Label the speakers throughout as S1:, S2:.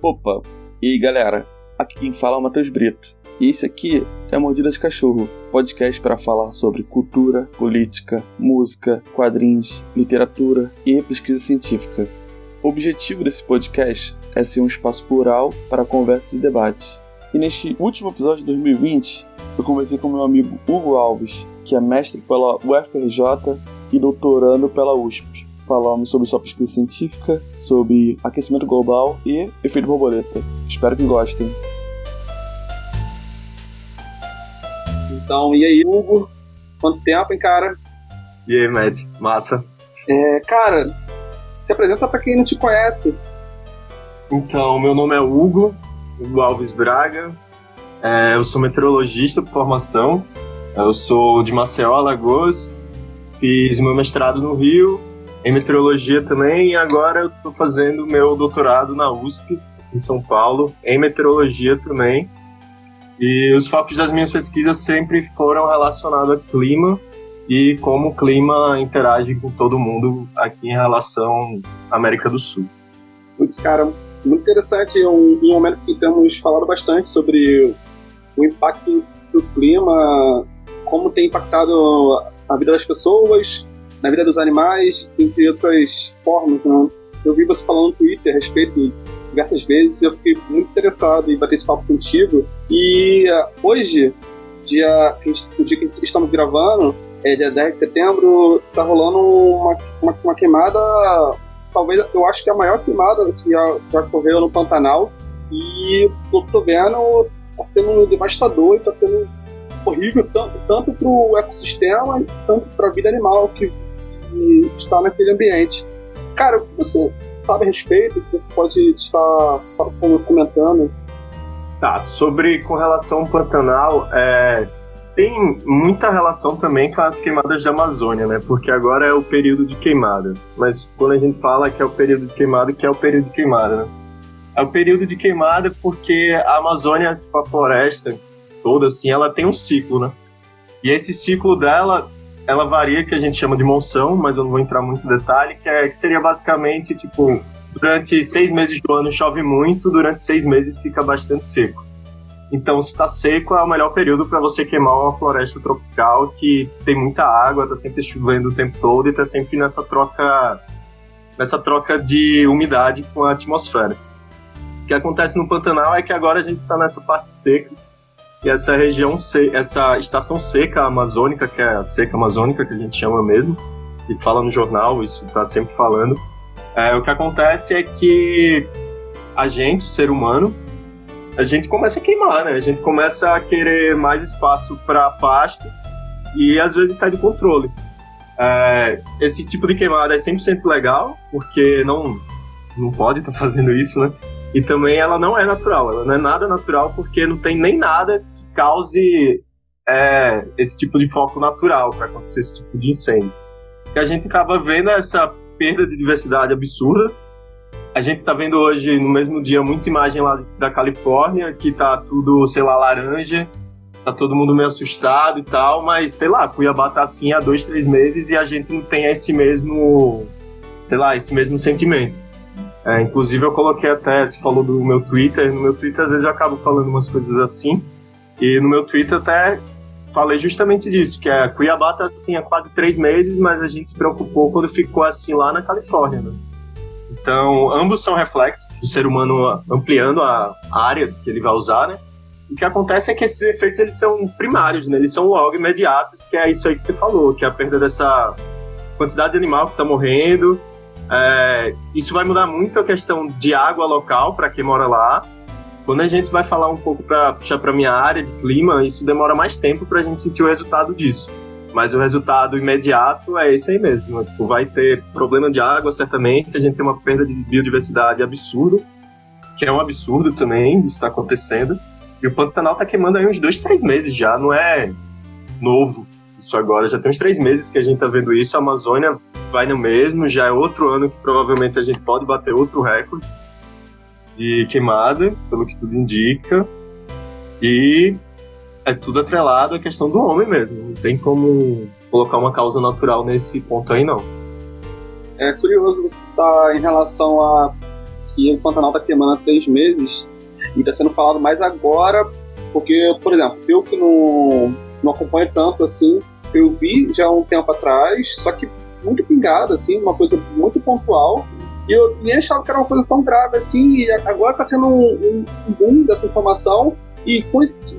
S1: Opa, e galera, aqui quem fala é o Matheus Brito. E esse aqui é Mordida de Cachorro, podcast para falar sobre cultura, política, música, quadrinhos, literatura e pesquisa científica. O objetivo desse podcast é ser um espaço plural para conversas e debates. E neste último episódio de 2020, eu conversei com meu amigo Hugo Alves, que é mestre pela UFRJ e doutorando pela USP. Falamos sobre sua pesquisa científica, sobre aquecimento global e efeito borboleta. Espero que gostem.
S2: Então, e aí, Hugo? Quanto tempo, hein, cara?
S3: E aí, Matt? Massa.
S2: É, cara, se apresenta para quem não te conhece.
S3: Então, meu nome é Hugo, Hugo Alves Braga. É, eu sou meteorologista por formação. Eu sou de Maceió, Alagoas. Fiz meu mestrado no Rio, em meteorologia também, e agora eu estou fazendo meu doutorado na USP, em São Paulo, em meteorologia também. E os focos das minhas pesquisas sempre foram relacionados a clima e como o clima interage com todo mundo aqui em relação à América do Sul.
S2: Putz, cara, muito interessante. É um, um momento que temos falado bastante sobre o impacto do clima, como tem impactado a vida das pessoas, na vida dos animais, entre outras formas. Né? Eu vi você falando no Twitter a respeito diversas vezes eu fiquei muito interessado em bater esse papo contigo. E uh, hoje, dia, o dia que estamos gravando, é dia 10 de setembro, está rolando uma, uma, uma, queimada, talvez eu acho que é a maior queimada que já, já ocorreu no Pantanal. E eu tô vendo, tá sendo devastador e tá sendo horrível tanto, tanto o ecossistema tanto a vida animal que e está naquele ambiente. Cara, o que você sabe a respeito? Que você pode estar comentando?
S3: Tá, sobre com relação ao Pantanal, é, tem muita relação também com as queimadas da Amazônia, né? Porque agora é o período de queimada. Mas quando a gente fala que é o período de queimada, que é o período de queimada, né? É o período de queimada porque a Amazônia, tipo a floresta toda, assim, ela tem um ciclo, né? E esse ciclo dela ela varia, que a gente chama de monção, mas eu não vou entrar muito em detalhe, que, é, que seria basicamente, tipo, durante seis meses do ano chove muito, durante seis meses fica bastante seco. Então, se está seco, é o melhor período para você queimar uma floresta tropical que tem muita água, está sempre chovendo o tempo todo e está sempre nessa troca, nessa troca de umidade com a atmosfera. O que acontece no Pantanal é que agora a gente está nessa parte seca, e essa região, essa estação seca amazônica, que é a seca amazônica que a gente chama mesmo, e fala no jornal, isso está sempre falando, é, o que acontece é que a gente, o ser humano, a gente começa a queimar, né? A gente começa a querer mais espaço para pasto e às vezes sai do controle. É, esse tipo de queimada é 100% legal, porque não, não pode estar tá fazendo isso, né? E também ela não é natural, ela não é nada natural porque não tem nem nada que cause é, esse tipo de foco natural para acontecer esse tipo de incêndio. E a gente acaba vendo essa perda de diversidade absurda. A gente está vendo hoje, no mesmo dia, muita imagem lá da Califórnia, que tá tudo, sei lá, laranja, tá todo mundo meio assustado e tal, mas sei lá, Cuiabá tá assim há dois, três meses e a gente não tem esse mesmo, sei lá, esse mesmo sentimento. É, inclusive eu coloquei até, você falou do meu Twitter, no meu Twitter às vezes eu acabo falando umas coisas assim, e no meu Twitter até falei justamente disso, que é Cuiabá tá assim há quase três meses, mas a gente se preocupou quando ficou assim lá na Califórnia, né? Então, ambos são reflexos do ser humano ampliando a área que ele vai usar, né? O que acontece é que esses efeitos eles são primários, né? Eles são logo imediatos, que é isso aí que você falou, que é a perda dessa quantidade de animal que está morrendo, é, isso vai mudar muito a questão de água local para quem mora lá. Quando a gente vai falar um pouco para puxar para minha área de clima, isso demora mais tempo para a gente sentir o resultado disso. Mas o resultado imediato é esse aí mesmo. Né? Tipo, vai ter problema de água, certamente. A gente tem uma perda de biodiversidade absurda, que é um absurdo também disso está acontecendo. E o Pantanal está queimando aí uns dois, três meses já, não é novo isso agora. Já tem uns três meses que a gente está vendo isso. A Amazônia vai no mesmo, já é outro ano que provavelmente a gente pode bater outro recorde de queimada, pelo que tudo indica. E é tudo atrelado à questão do homem mesmo. Não tem como colocar uma causa natural nesse ponto aí, não.
S2: É curioso você estar em relação a que o Pantanal está queimando há três meses e está sendo falado mais agora, porque, por exemplo, eu que não, não acompanho tanto assim, eu vi já um tempo atrás, só que muito pingado, assim, uma coisa muito pontual, e eu nem achava que era uma coisa tão grave assim, e agora está tendo um, um boom dessa informação, e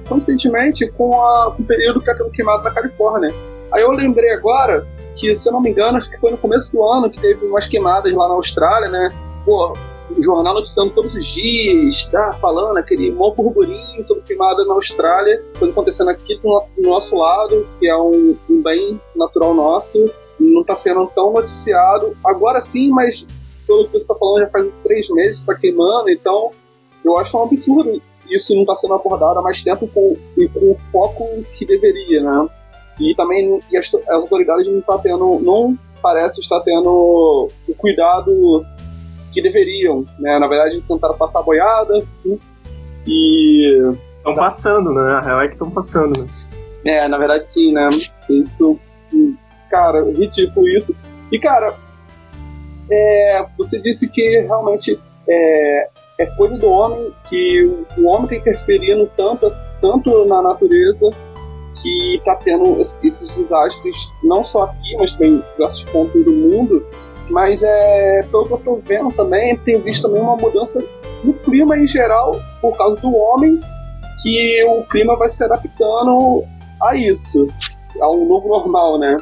S2: coincidentemente com, a, com o período que está tendo queimado na Califórnia. Aí eu lembrei agora que, se eu não me engano, acho que foi no começo do ano que teve umas queimadas lá na Austrália, né? Pô, o jornal noticiando todos os dias, tá falando aquele mó burburinho sobre queimada na Austrália, coisa acontecendo aqui do, nosso lado, que é um, um bem natural nosso, não está sendo tão noticiado. Agora sim, mas pelo que você está falando, já faz três meses está queimando, então eu acho um absurdo isso não está sendo abordado há mais tempo com, com o foco que deveria, né? E também e as, as autoridades não tá tendo, não parece estar tendo o cuidado que deveriam, né? Na verdade, tentaram passar a boiada e
S3: estão tá. passando, né? A real é que estão passando, né?
S2: É, na verdade sim, né? Isso, cara, ridículo isso. E cara, é, você disse que realmente é, é coisa do homem que o homem está interferindo tanto, tanto na natureza que está tendo esses desastres, não só aqui, mas também em diversos pontos do mundo. Mas é, pelo que eu estou vendo também, tem visto também uma mudança no clima em geral, por causa do homem, que o clima vai se adaptando a isso, a um novo normal, né?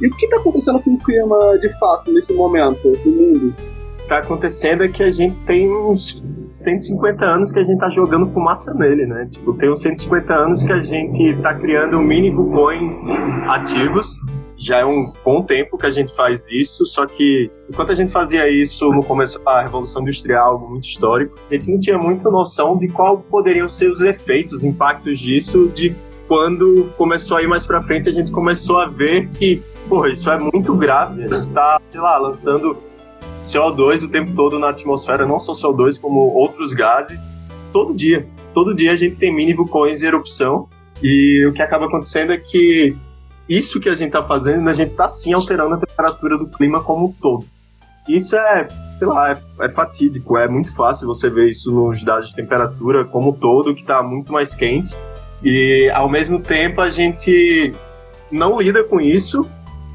S2: E o que está acontecendo com o clima de fato nesse momento no mundo?
S3: Está acontecendo é que a gente tem uns 150 anos que a gente tá jogando fumaça nele, né? Tipo, tem uns 150 anos que a gente tá criando mini vulcões ativos. Já é um bom tempo que a gente faz isso, só que enquanto a gente fazia isso no começo da Revolução Industrial, algo muito histórico, a gente não tinha muita noção de qual poderiam ser os efeitos, os impactos disso, de quando começou a ir mais para frente, a gente começou a ver que, porra, isso é muito grave. A gente tá, sei lá, lançando CO2 o tempo todo na atmosfera, não só CO2, como outros gases, todo dia. Todo dia a gente tem mini vulcões em erupção, e o que acaba acontecendo é que isso que a gente está fazendo, a gente está sim alterando a temperatura do clima como um todo. Isso é, sei lá, é, é fatídico, é muito fácil você ver isso nos dados de temperatura como um todo, que está muito mais quente, e ao mesmo tempo a gente não lida com isso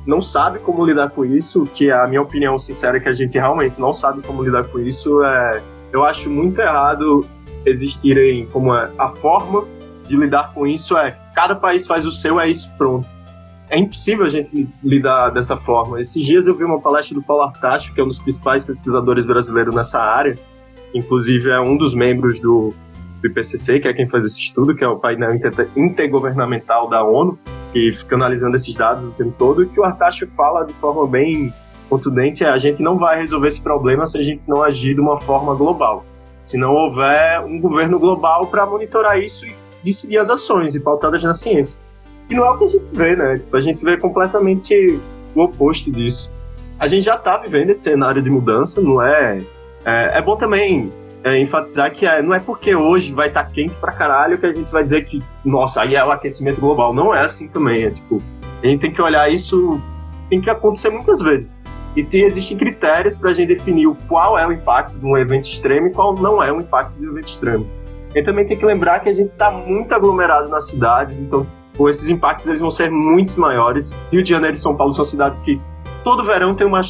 S3: não sabe como lidar com isso, que a minha opinião sincera é que a gente realmente não sabe como lidar com isso, é, eu acho muito errado existirem como é, a forma de lidar com isso é cada país faz o seu, é isso pronto. É impossível a gente lidar dessa forma. Esses dias eu vi uma palestra do Paulo Artacho, que é um dos principais pesquisadores brasileiros nessa área, inclusive é um dos membros do IPCC, que é quem faz esse estudo, que é o painel intergovernamental da ONU, que fica analisando esses dados o tempo todo, e que o Artacho fala de forma bem contundente é a gente não vai resolver esse problema se a gente não agir de uma forma global. Se não houver um governo global para monitorar isso e decidir as ações e pautadas na ciência. E não é o que a gente vê, né? A gente vê completamente o oposto disso. A gente já está vivendo esse cenário de mudança, não é? É, é bom também é, enfatizar que é, não é porque hoje vai estar tá quente pra caralho que a gente vai dizer que, nossa, aí é o aquecimento global. Não é assim também. É tipo, a gente tem que olhar isso, tem que acontecer muitas vezes. E tem, existem critérios para a gente definir qual é o impacto de um evento extremo e qual não é o impacto de um evento extremo. E também tem que lembrar que a gente está muito aglomerado nas cidades, então esses impactos eles vão ser muito maiores. Rio de Janeiro e São Paulo são cidades que todo verão tem uma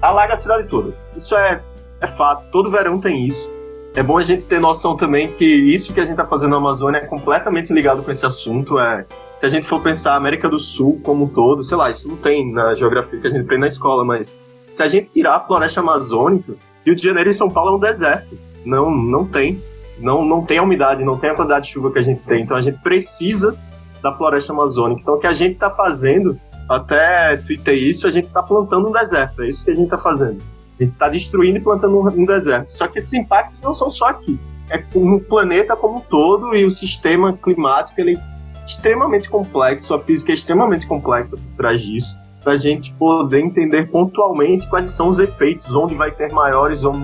S3: alaga a cidade toda. Isso é é fato, todo verão tem isso. É bom a gente ter noção também que isso que a gente está fazendo na Amazônia é completamente ligado com esse assunto. É, se a gente for pensar a América do Sul como um todo, sei lá, isso não tem na geografia que a gente aprende na escola, mas se a gente tirar a floresta amazônica, Rio de Janeiro e São Paulo é um deserto. Não, não tem. Não, não tem a umidade, não tem a quantidade de chuva que a gente tem. Então a gente precisa da floresta amazônica. Então o que a gente está fazendo, até tuitei isso, a gente está plantando um deserto. É isso que a gente está fazendo. A gente está destruindo e plantando um deserto. Só que esses impactos não são só aqui. É no planeta como um todo e o sistema climático ele é extremamente complexo, a física é extremamente complexa por trás disso, para a gente poder entender pontualmente quais são os efeitos, onde vai ter maiores ou,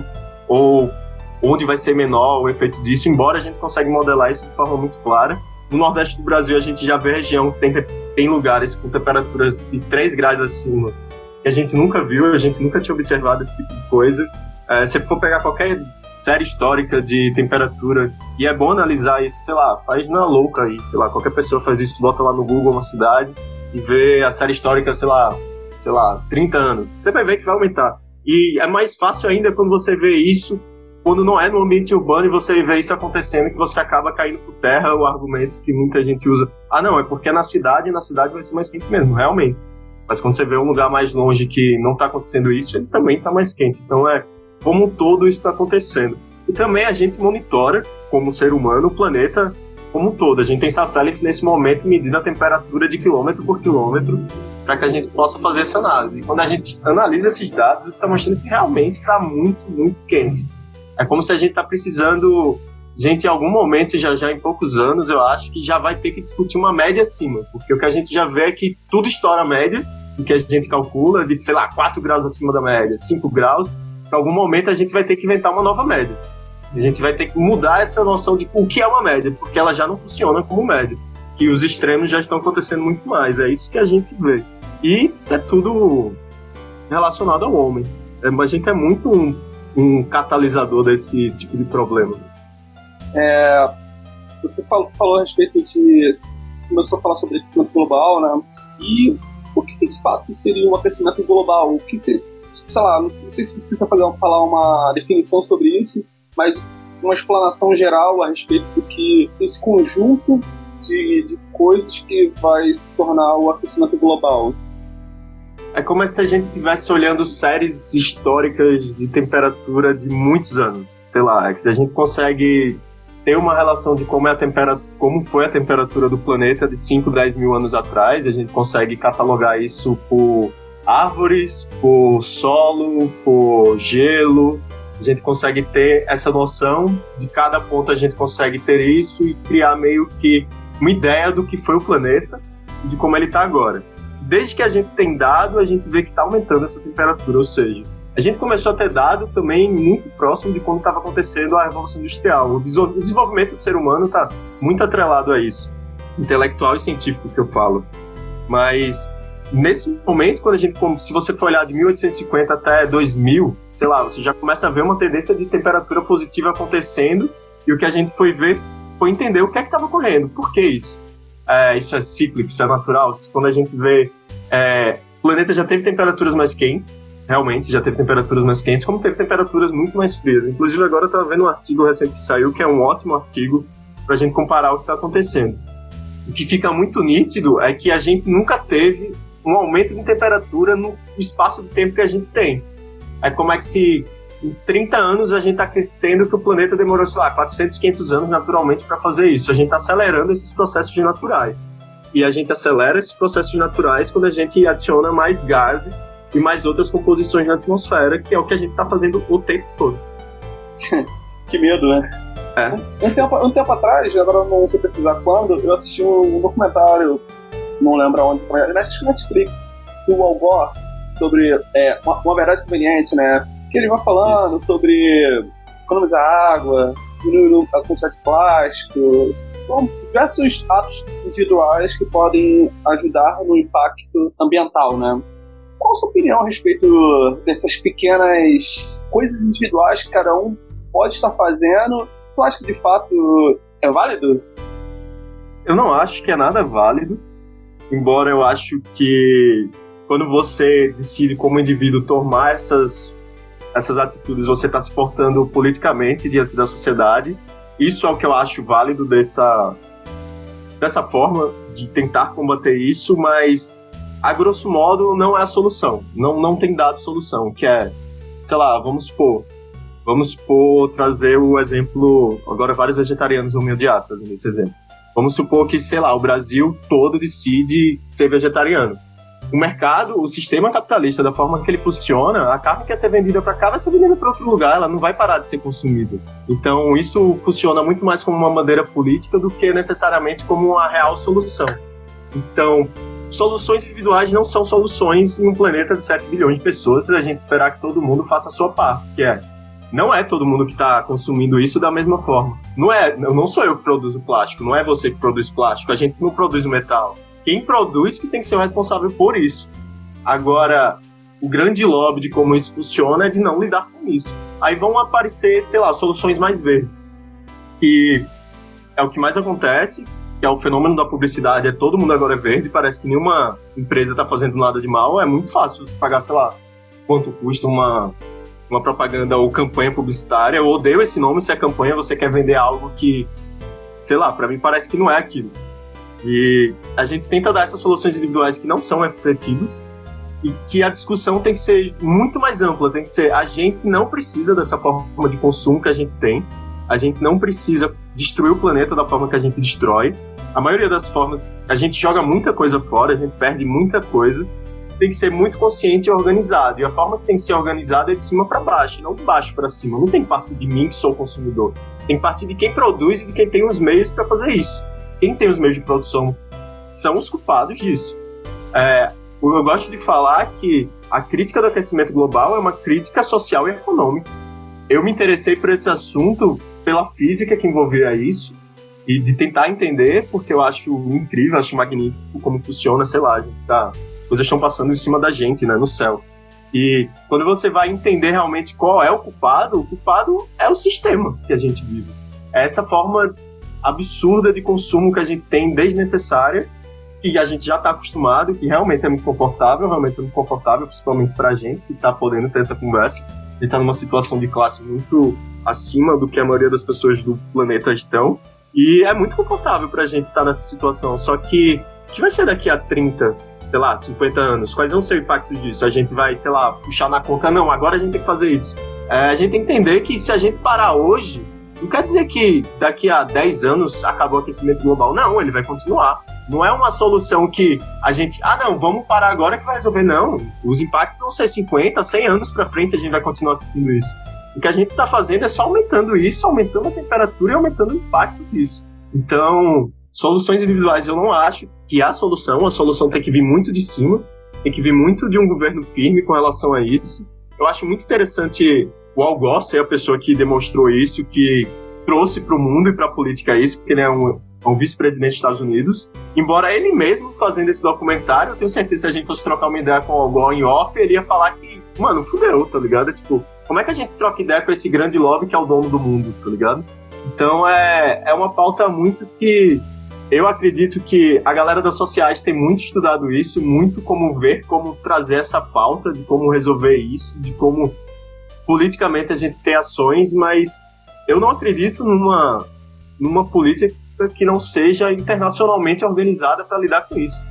S3: ou onde vai ser menor o efeito disso, embora a gente consiga modelar isso de forma muito clara. No Nordeste do Brasil, a gente já vê região que tem, tem lugares com temperaturas de 3 graus acima que a gente nunca viu, a gente nunca tinha observado esse tipo de coisa. É, se for pegar qualquer série histórica de temperatura, e é bom analisar isso, sei lá, faz na louca aí, sei lá, qualquer pessoa faz isso, bota lá no Google uma cidade e vê a série histórica, sei lá, sei lá, 30 anos. Você vai ver que vai aumentar. E é mais fácil ainda quando você vê isso quando não é no ambiente urbano e você vê isso acontecendo que você acaba caindo por terra o argumento que muita gente usa. Ah, não, é porque é na cidade, na cidade vai ser mais quente mesmo, realmente. Mas quando você vê um lugar mais longe que não está acontecendo isso, ele também está mais quente. Então é como um todo isso está acontecendo. E também a gente monitora, como ser humano, o planeta como um todo. A gente tem satélites nesse momento medindo a temperatura de quilômetro por quilômetro para que a gente possa fazer essa análise. E quando a gente analisa esses dados, está mostrando que realmente está muito, muito quente. É como se a gente está precisando, gente, em algum momento, já já em poucos anos, eu acho que já vai ter que discutir uma média acima, porque o que a gente já vê é que tudo estoura a média, o que a gente calcula, de, sei lá, 4 graus acima da média, 5 graus, em algum momento a gente vai ter que inventar uma nova média. A gente vai ter que mudar essa noção de o que é uma média, porque ela já não funciona como média. E os extremos já estão acontecendo muito mais. É isso que a gente vê. E é tudo relacionado ao homem. É, a gente é muito um, um catalisador desse tipo de problema.
S2: É, você falou, falou a respeito de. começou a falar sobre aquecimento global, né? E o que de fato seria um aquecimento global? O que seria, sei lá, não sei se você precisa fazer, falar uma definição sobre isso, mas uma explanação geral a respeito do que esse conjunto de, de coisas que vai se tornar o aquecimento global.
S3: É como se a gente estivesse olhando séries históricas de temperatura de muitos anos. Sei lá, é que se a gente consegue ter uma relação de como, é a temperatura, como foi a temperatura do planeta de 5, 10 mil anos atrás, a gente consegue catalogar isso por árvores, por solo, por gelo. A gente consegue ter essa noção de cada ponto, a gente consegue ter isso e criar meio que uma ideia do que foi o planeta e de como ele está agora desde que a gente tem dado, a gente vê que está aumentando essa temperatura, ou seja, a gente começou a ter dado também muito próximo de quando estava acontecendo a Revolução Industrial. O desenvolvimento do ser humano está muito atrelado a isso, intelectual e científico que eu falo. Mas nesse momento, quando a gente, se você for olhar de 1850 até 2000, sei lá, você já começa a ver uma tendência de temperatura positiva acontecendo e o que a gente foi ver foi entender o que é que estava ocorrendo, por que isso? É, isso é cíclico, isso é natural. Quando a gente vê é, o planeta já teve temperaturas mais quentes, realmente já teve temperaturas mais quentes, como teve temperaturas muito mais frias. Inclusive, agora eu estava vendo um artigo recente que saiu, que é um ótimo artigo para a gente comparar o que está acontecendo. O que fica muito nítido é que a gente nunca teve um aumento de temperatura no espaço de tempo que a gente tem. É como é que se em 30 anos a gente está crescendo que o planeta demorou, sei lá, 400, 500 anos naturalmente para fazer isso. A gente está acelerando esses processos naturais e a gente acelera esses processos naturais quando a gente adiciona mais gases e mais outras composições na atmosfera, que é o que a gente está fazendo o tempo todo.
S2: que medo, né?
S3: É.
S2: Um, tempo, um tempo atrás, agora não sei precisar quando, eu assisti um, documentário, não lembro onde, mas acho que Netflix, do Al Gore, sobre é, uma, uma, verdade conveniente, né? Que ele vai falando Isso. sobre economizar água, diminuir a quantidade de plásticos, são diversos atos individuais que podem ajudar no impacto ambiental, né? Qual a sua opinião a respeito dessas pequenas coisas individuais que cada um pode estar fazendo? Tu acha que de fato é válido?
S3: Eu não acho que é nada válido, embora eu acho que quando você decide como indivíduo tomar essas essas atitudes, você está se portando politicamente diante da sociedade isso é o que eu acho válido dessa, dessa forma de tentar combater isso, mas a grosso modo não é a solução. Não, não tem dado solução, que é, sei lá, vamos supor, vamos supor, trazer o exemplo, agora vários vegetarianos vão me odiar trazendo esse exemplo. Vamos supor que, sei lá, o Brasil todo decide ser vegetariano o mercado, o sistema capitalista, da forma que ele funciona, a carne que ser vendida para cá vai ser vendida para outro lugar, ela não vai parar de ser consumida. Então, isso funciona muito mais como uma bandeira política do que necessariamente como uma real solução. Então, soluções individuais não são soluções em um planeta de 7 bilhões de pessoas se a gente esperar que todo mundo faça a sua parte, que é não é todo mundo que está consumindo isso da mesma forma. Não é, não sou eu que produzo plástico, não é você que produz plástico, a gente não produz metal quem produz que tem que ser o responsável por isso. Agora, o grande lobby de como isso funciona é de não lidar com isso. Aí vão aparecer, sei lá, soluções mais verdes. E é o que mais acontece, que é o fenômeno da publicidade, é todo mundo agora é verde, parece que nenhuma empresa está fazendo nada de mal, é muito fácil você pagar, sei lá, quanto custa uma, uma propaganda ou campanha publicitária. Eu odeio esse nome, se é campanha, você quer vender algo que, sei lá, para mim parece que não é aquilo. E a gente tenta dar essas soluções individuais que não são efetivas, e que a discussão tem que ser muito mais ampla, tem que ser a gente não precisa dessa forma de consumo que a gente tem, a gente não precisa destruir o planeta da forma que a gente destrói. A maioria das formas, a gente joga muita coisa fora, a gente perde muita coisa. Tem que ser muito consciente e organizado. E a forma que tem que ser organizada é de cima para baixo, não de baixo para cima. Não tem parte de mim que sou consumidor. Tem parte de quem produz e de quem tem os meios para fazer isso. Quem tem os meios de produção são os culpados disso. É, eu gosto de falar que a crítica do aquecimento global é uma crítica social e econômica. Eu me interessei por esse assunto pela física que envolvia isso e de tentar entender, porque eu acho incrível, acho magnífico como funciona, sei lá, tá, as coisas estão passando em cima da gente, né, no céu. E quando você vai entender realmente qual é o culpado, o culpado é o sistema que a gente vive. É essa forma absurda de consumo que a gente tem desnecessária que a gente já está acostumado, que realmente é muito confortável, realmente é muito confortável, principalmente para a gente que está podendo ter essa conversa. Gente está numa situação de classe muito acima do que a maioria das pessoas do planeta estão. E é muito confortável para a gente estar nessa situação. Só que o que vai ser daqui a 30, sei lá, 50 anos? Quais vão ser o impacto disso? A gente vai, sei lá, puxar na conta, não, agora a gente tem que fazer isso. É, a gente tem que entender que se a gente parar hoje, não quer dizer que daqui a 10 anos acabou o aquecimento global. Não, ele vai continuar. Não é uma solução que a gente, ah, não, vamos parar agora que vai resolver. Não. Os impactos vão ser 50, 100 anos para frente, a gente vai continuar assistindo isso. O que a gente está fazendo é só aumentando isso, aumentando a temperatura e aumentando o impacto disso. Então, soluções individuais eu não acho que há solução. A solução tem que vir muito de cima, tem que vir muito de um governo firme com relação a isso. Eu acho muito interessante o Al Gore ser a pessoa que demonstrou isso, que trouxe para o mundo e para a política isso, porque ele é um, um vice-presidente dos Estados Unidos. Embora ele mesmo fazendo esse documentário, eu tenho certeza que se a gente fosse trocar uma ideia com o Al em off, ele ia falar que, mano, fudeu, tá ligado? É, tipo, como é que a gente troca ideia com esse grande lobby que é o dono do mundo, tá ligado? Então é, é uma pauta muito que eu acredito que a galera das sociais tem muito estudado isso, muito como ver, como trazer essa pauta, de como resolver isso, de como politicamente a gente ter ações, mas eu não acredito numa, numa política que não seja internacionalmente organizada para lidar com isso.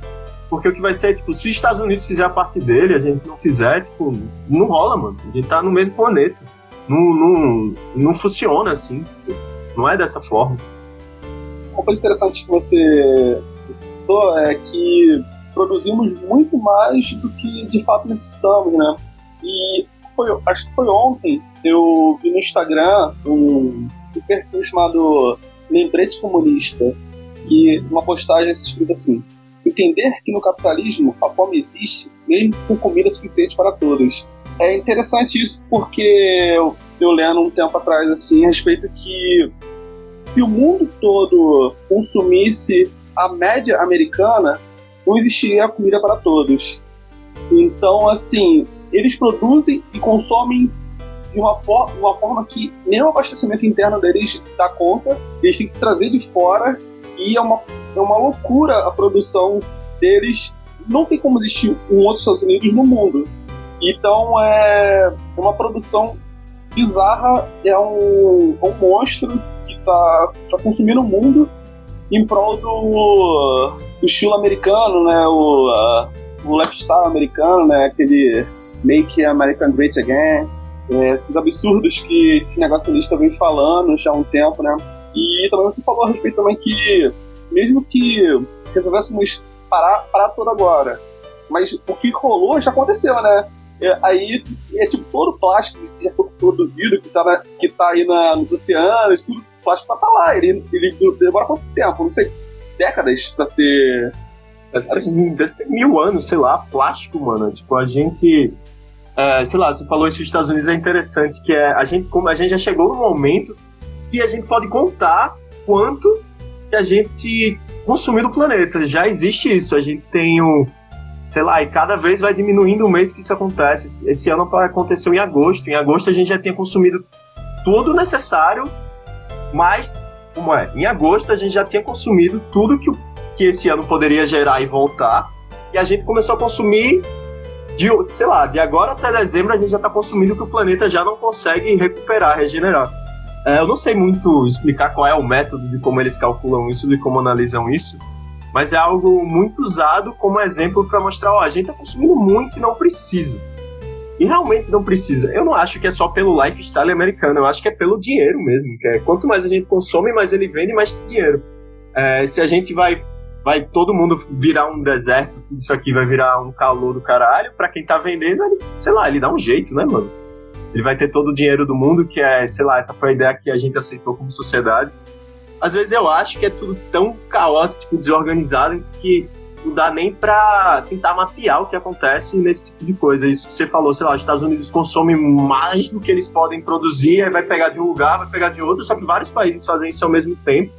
S3: Porque o que vai ser, tipo, se os Estados Unidos fizer a parte dele, a gente não fizer, tipo, não rola, mano. A gente tá no mesmo planeta. Não, não, não funciona assim. Tipo, não é dessa forma.
S2: Uma coisa interessante que você citou é que produzimos muito mais do que de fato necessitamos, né? E foi, acho que foi ontem, eu vi no Instagram um, um perfil chamado lembrete comunista, que uma postagem escrita assim: entender que no capitalismo a fome existe mesmo com comida suficiente para todos. É interessante isso porque eu, eu lendo um tempo atrás assim a respeito que se o mundo todo consumisse a média americana, não existiria comida para todos. Então, assim, eles produzem e consomem de uma, for uma forma que nem o abastecimento interno deles dá conta, eles têm que trazer de fora e é uma, é uma loucura a produção deles. Não tem como existir um outro Estados Unidos no mundo. Então é uma produção bizarra, é um, é um monstro que está tá consumindo o mundo em prol do, do estilo americano, né? O, uh, o lifestyle americano, né? Aquele Make American Great Again é, esses absurdos que esse negacionista vem falando já há um tempo, né? E também você falou a respeito também que, mesmo que resolvêssemos parar, parar tudo agora, mas o que rolou já aconteceu, né? É, aí é tipo todo o plástico que já foi produzido, que tá, na, que tá aí na, nos oceanos, tudo, o plástico tá lá. Ele, ele demora quanto tempo? Não sei, décadas pra ser.
S3: Deve ser, deve ser mil anos, sei lá, plástico, mano. Tipo, a gente é, sei lá, você falou isso nos Estados Unidos é interessante, que é a gente, como a gente já chegou no momento que a gente pode contar quanto que a gente consumiu do planeta. Já existe isso. A gente tem um, sei lá, e cada vez vai diminuindo o mês que isso acontece. Esse ano aconteceu em agosto. Em agosto a gente já tinha consumido tudo necessário, mas, como é? Em agosto a gente já tinha consumido tudo que, que esse ano poderia gerar e voltar. E a gente começou a consumir, de, sei lá, de agora até dezembro a gente já está consumindo o que o planeta já não consegue recuperar, regenerar. É, eu não sei muito explicar qual é o método de como eles calculam isso, de como analisam isso, mas é algo muito usado como exemplo para mostrar, ó, a gente está consumindo muito e não precisa. E realmente não precisa. Eu não acho que é só pelo lifestyle americano, eu acho que é pelo dinheiro mesmo. Que é, quanto mais a gente consome, mais ele vende, mais tem dinheiro. É, se a gente vai, vai todo mundo virar um deserto, isso aqui vai virar um calor do caralho, para quem tá vendendo, ele, sei lá, ele dá um jeito, né, mano? Ele vai ter todo o dinheiro do mundo, que é, sei lá, essa foi a ideia que a gente aceitou como sociedade. Às vezes eu acho que é tudo tão caótico, desorganizado, que não dá nem para tentar mapear o que acontece nesse tipo de coisa. Isso que você falou, sei lá, os Estados Unidos consomem mais do que eles podem produzir, aí vai pegar de um lugar, vai pegar de outro, só que vários países fazem isso ao mesmo tempo.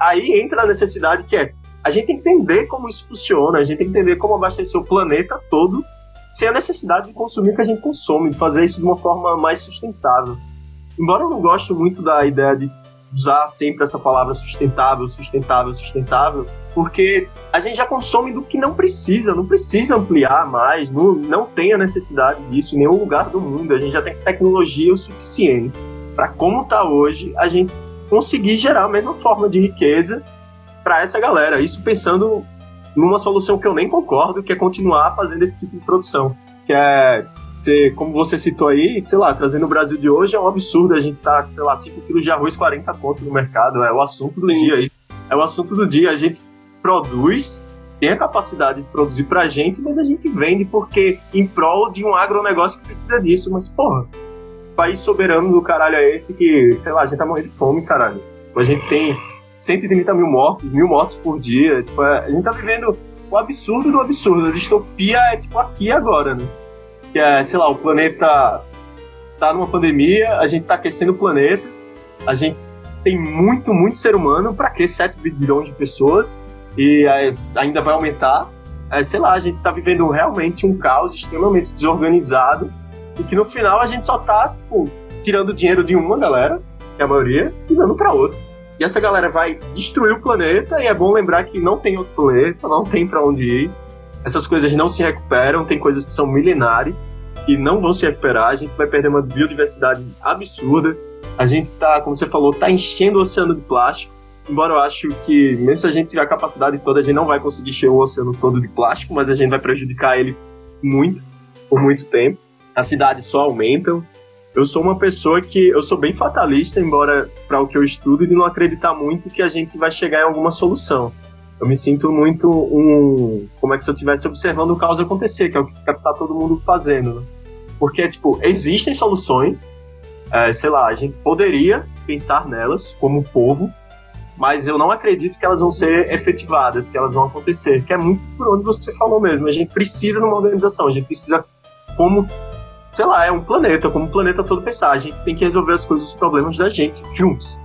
S3: Aí entra a necessidade que é, a gente entender como isso funciona, a gente entender como abastecer o planeta todo sem a necessidade de consumir o que a gente consome, de fazer isso de uma forma mais sustentável. Embora eu não goste muito da ideia de usar sempre essa palavra sustentável, sustentável, sustentável, porque a gente já consome do que não precisa, não precisa ampliar mais, não, não tem a necessidade disso em nenhum lugar do mundo. A gente já tem tecnologia o suficiente para, como está hoje, a gente conseguir gerar a mesma forma de riqueza para essa galera. Isso pensando numa solução que eu nem concordo, que é continuar fazendo esse tipo de produção. Que é ser, como você citou aí, sei lá, trazendo o Brasil de hoje é um absurdo. A gente tá, sei lá, 5 quilos de arroz, 40 contos no mercado. É o assunto do Sim. dia. É o assunto do dia. A gente produz, tem a capacidade de produzir pra gente, mas a gente vende porque em prol de um agronegócio que precisa disso. Mas, porra, país soberano do caralho é esse que, sei lá, a gente tá morrendo de fome, caralho. A gente tem 130 mil mortos, mil mortos por dia. Tipo, a gente tá vivendo o absurdo do absurdo. A distopia é tipo aqui agora, né? Que é, sei lá, o planeta tá numa pandemia, a gente tá aquecendo o planeta, a gente tem muito, muito ser humano, para que 7 bilhões de pessoas? e ainda vai aumentar. É, sei lá, a gente está vivendo realmente um caos extremamente desorganizado e que no final a gente só tá, tipo, tirando dinheiro de uma galera, que é a maioria, e dando para outra. E essa galera vai destruir o planeta e é bom lembrar que não tem outro planeta, não tem para onde ir. Essas coisas não se recuperam, tem coisas que são milenares e não vão se recuperar, a gente vai perder uma biodiversidade absurda. A gente tá, como você falou, tá enchendo o oceano de plástico embora eu acho que, mesmo se a gente tiver a capacidade toda, a gente não vai conseguir encher o oceano todo de plástico, mas a gente vai prejudicar ele muito, por muito tempo. As cidades só aumentam. Eu sou uma pessoa que eu sou bem fatalista, embora para o que eu estudo, de não acreditar muito que a gente vai chegar em alguma solução. Eu me sinto muito um. Como é que se eu estivesse observando o caos acontecer, que é o que tá todo mundo fazendo. Né? Porque, tipo, existem soluções, é, sei lá, a gente poderia pensar nelas como povo, mas eu não acredito que elas vão ser efetivadas, que elas vão acontecer, que é muito por onde você falou mesmo. A gente precisa de uma organização, a gente precisa como, sei lá, é um planeta, como o planeta todo pensar. A gente tem que resolver as coisas, os problemas da gente juntos.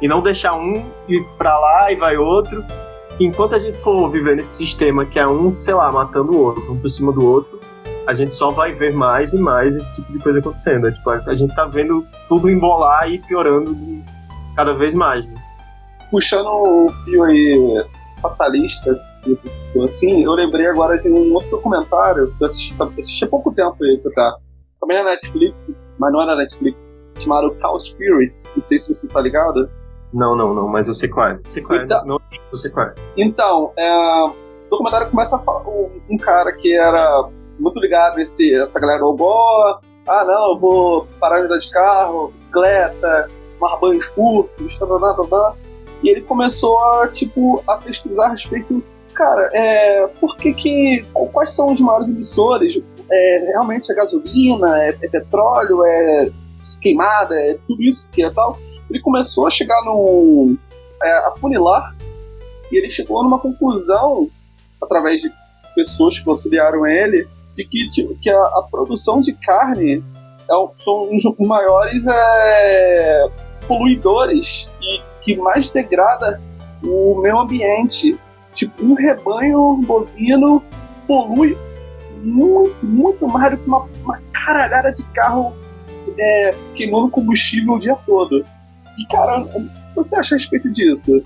S3: E não deixar um ir para lá e vai outro. enquanto a gente for viver nesse sistema que é um, sei lá, matando o outro, um por cima do outro, a gente só vai ver mais e mais esse tipo de coisa acontecendo. É, tipo, a gente tá vendo tudo embolar e piorando cada vez mais. Né?
S2: puxando o fio aí fatalista citou assim, eu lembrei agora de um outro documentário que eu assisti, assisti há pouco tempo esse, tá? Também na Netflix, mas não é na Netflix, chamado Cowspiracy. Não sei se você tá ligado.
S3: Não, não, não, mas eu sei qual é. Sei qual é. Então, não, eu sei qual é.
S2: Então, é, o documentário começa a falar um, um cara que era muito ligado a esse, essa galera Ogó. Ah, não, eu vou parar de andar de carro, bicicleta, tomar banhos curtos, tá, tá, tá, tá. E ele começou a, tipo, a pesquisar a respeito, cara, é, por que que, quais são os maiores emissores? É, realmente é gasolina, é, é petróleo, é queimada, é tudo isso que é tal. Ele começou a chegar no, é, a funilar e ele chegou numa conclusão, através de pessoas que auxiliaram ele, de que, tipo, que a, a, produção de carne é, são os maiores é, poluidores e que mais degrada o meio ambiente. Tipo, um rebanho bovino polui muito, muito mais do que uma, uma caralhada de carro é, queimando combustível o dia todo. E, cara, o que você acha a respeito disso?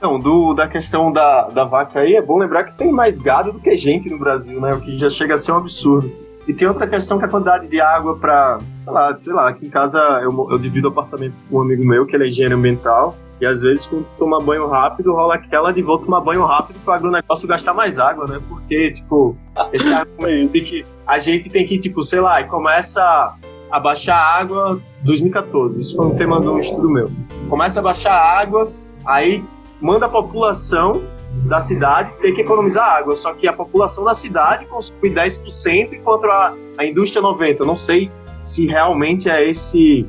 S3: Não, do, da questão da, da vaca aí, é bom lembrar que tem mais gado do que gente no Brasil, né? O que já chega a ser um absurdo. E tem outra questão que é a quantidade de água para, sei lá, sei lá, aqui em casa eu, eu divido apartamento com um amigo meu, que ele é engenheiro ambiental, e às vezes, quando toma banho rápido, rola aquela de volta tomar banho rápido para o agronegócio gastar mais água, né? Porque, tipo, esse argumento de que a gente tem que, tipo, sei lá, e começa a baixar água 2014. Isso foi um tema do estudo meu. Começa a baixar água, aí manda a população da cidade ter que economizar água. Só que a população da cidade consome 10% enquanto a, a indústria 90%. Eu não sei se realmente é esse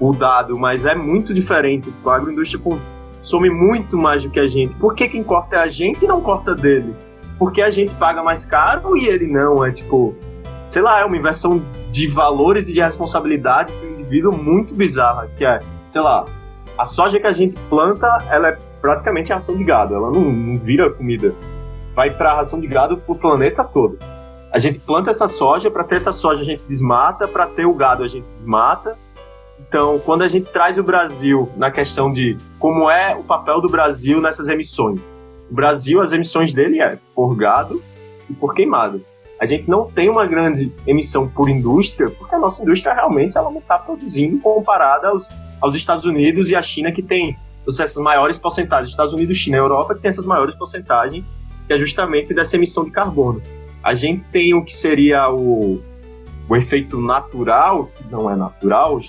S3: o dado, mas é muito diferente. A agroindústria consome muito mais do que a gente. Por que quem corta é a gente e não corta dele? Porque a gente paga mais caro e ele não. É tipo, sei lá, é uma inversão de valores e de responsabilidade para o indivíduo muito bizarra, que é, sei lá, a soja que a gente planta, ela é praticamente a ração de gado, ela não, não vira comida. Vai para a ração de gado pro planeta todo. A gente planta essa soja, para ter essa soja a gente desmata, para ter o gado a gente desmata. Então, quando a gente traz o Brasil na questão de como é o papel do Brasil nessas emissões. O Brasil, as emissões dele é por gado e por queimado. A gente não tem uma grande emissão por indústria, porque a nossa indústria realmente ela não está produzindo comparada aos, aos Estados Unidos e à China, que tem essas maiores porcentagens, Estados Unidos, China e Europa, que tem essas maiores porcentagens, que é justamente dessa emissão de carbono. A gente tem o que seria o, o efeito natural, que não é natural,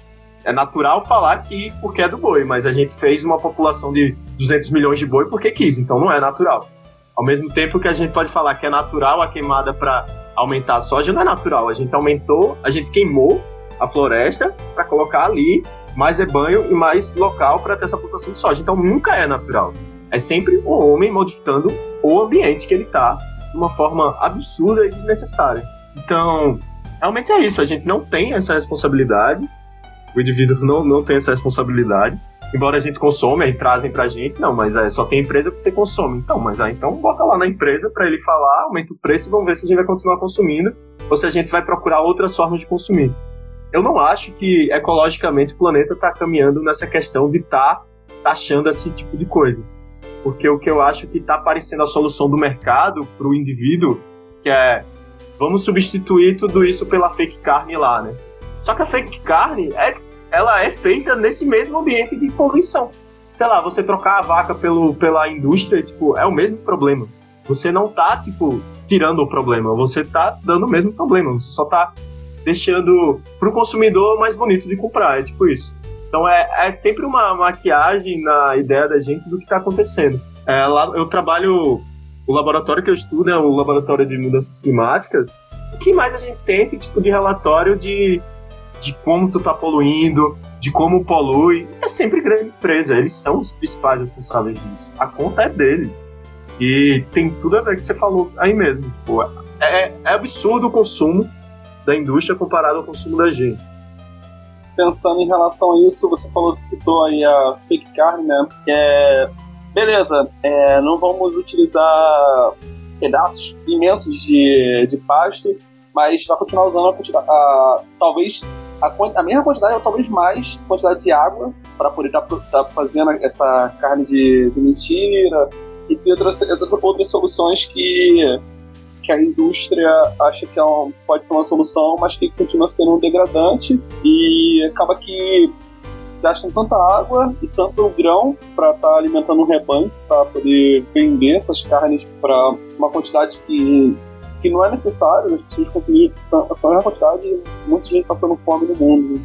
S3: é natural falar que porque é do boi, mas a gente fez uma população de 200 milhões de boi porque quis, então não é natural. Ao mesmo tempo que a gente pode falar que é natural a queimada para aumentar a soja, não é natural. A gente aumentou, a gente queimou a floresta para colocar ali mais rebanho e mais local para ter essa plantação de soja. Então nunca é natural. É sempre o homem modificando o ambiente que ele está de uma forma absurda e desnecessária. Então, realmente é isso. A gente não tem essa responsabilidade. O indivíduo não, não tem essa responsabilidade. Embora a gente consome, aí trazem pra gente, não, mas é, só tem empresa que você consome. Então, mas aí então bota lá na empresa para ele falar, aumenta o preço e vamos ver se a gente vai continuar consumindo ou se a gente vai procurar outras formas de consumir eu não acho que ecologicamente o planeta está caminhando nessa questão de estar tá taxando esse tipo de coisa. Porque o que eu acho que está aparecendo a solução do mercado para o indivíduo, que é vamos substituir tudo isso pela fake carne lá, né? Só que a fake carne é, ela é feita nesse mesmo ambiente de poluição. Sei lá, você trocar a vaca pelo, pela indústria, tipo, é o mesmo problema. Você não tá, tipo, tirando o problema, você tá dando o mesmo problema, você só tá deixando pro consumidor mais bonito de comprar. É tipo isso. Então é, é sempre uma maquiagem na ideia da gente do que está acontecendo. É, lá eu trabalho, o laboratório que eu estudo é o laboratório de mudanças climáticas. O que mais a gente tem é esse tipo de relatório de, de como tu tá poluindo, de como polui. É sempre grande empresa, eles são os principais responsáveis disso. A conta é deles. E tem tudo a ver com o que você falou aí mesmo. Tipo, é, é absurdo o consumo da indústria comparado ao consumo da gente.
S2: Pensando em relação a isso, você falou, citou aí a fake carne, né? É, beleza, é, não vamos utilizar pedaços imensos de, de pasto, mas vai continuar usando a, a talvez a, a, mesma quantidade ou talvez mais quantidade de água para poder estar tá, tá fazendo essa carne de, de mentira e tem outras, outras soluções que que a indústria acha que é um, pode ser uma solução, mas que continua sendo um degradante e acaba que gastam tanta água e tanto grão para estar tá alimentando um rebanho, para poder vender essas carnes para uma quantidade que, que não é necessária, as pessoas consumirem tanta quantidade e muita gente passando fome no mundo.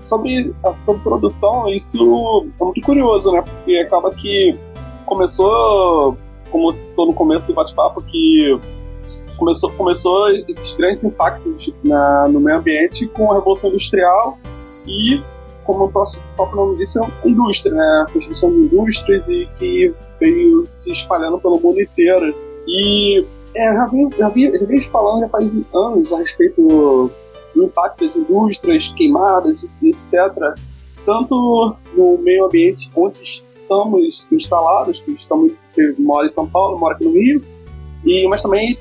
S2: Sobre a sobre produção, isso é muito curioso, né? Porque acaba que começou, como você citou no começo do bate-papo, que começou, começou esses grandes impactos na, no meio ambiente com a Revolução Industrial e, como o próprio nome disse, a indústria, né? a construção de indústrias e que veio se espalhando pelo mundo inteiro. E é, já, vi, já, vi, já falando já faz anos a respeito do, do impacto das indústrias queimadas etc., tanto no meio ambiente onde estamos instalados, que estamos, você mora em São Paulo, mora aqui no Rio, e, mas também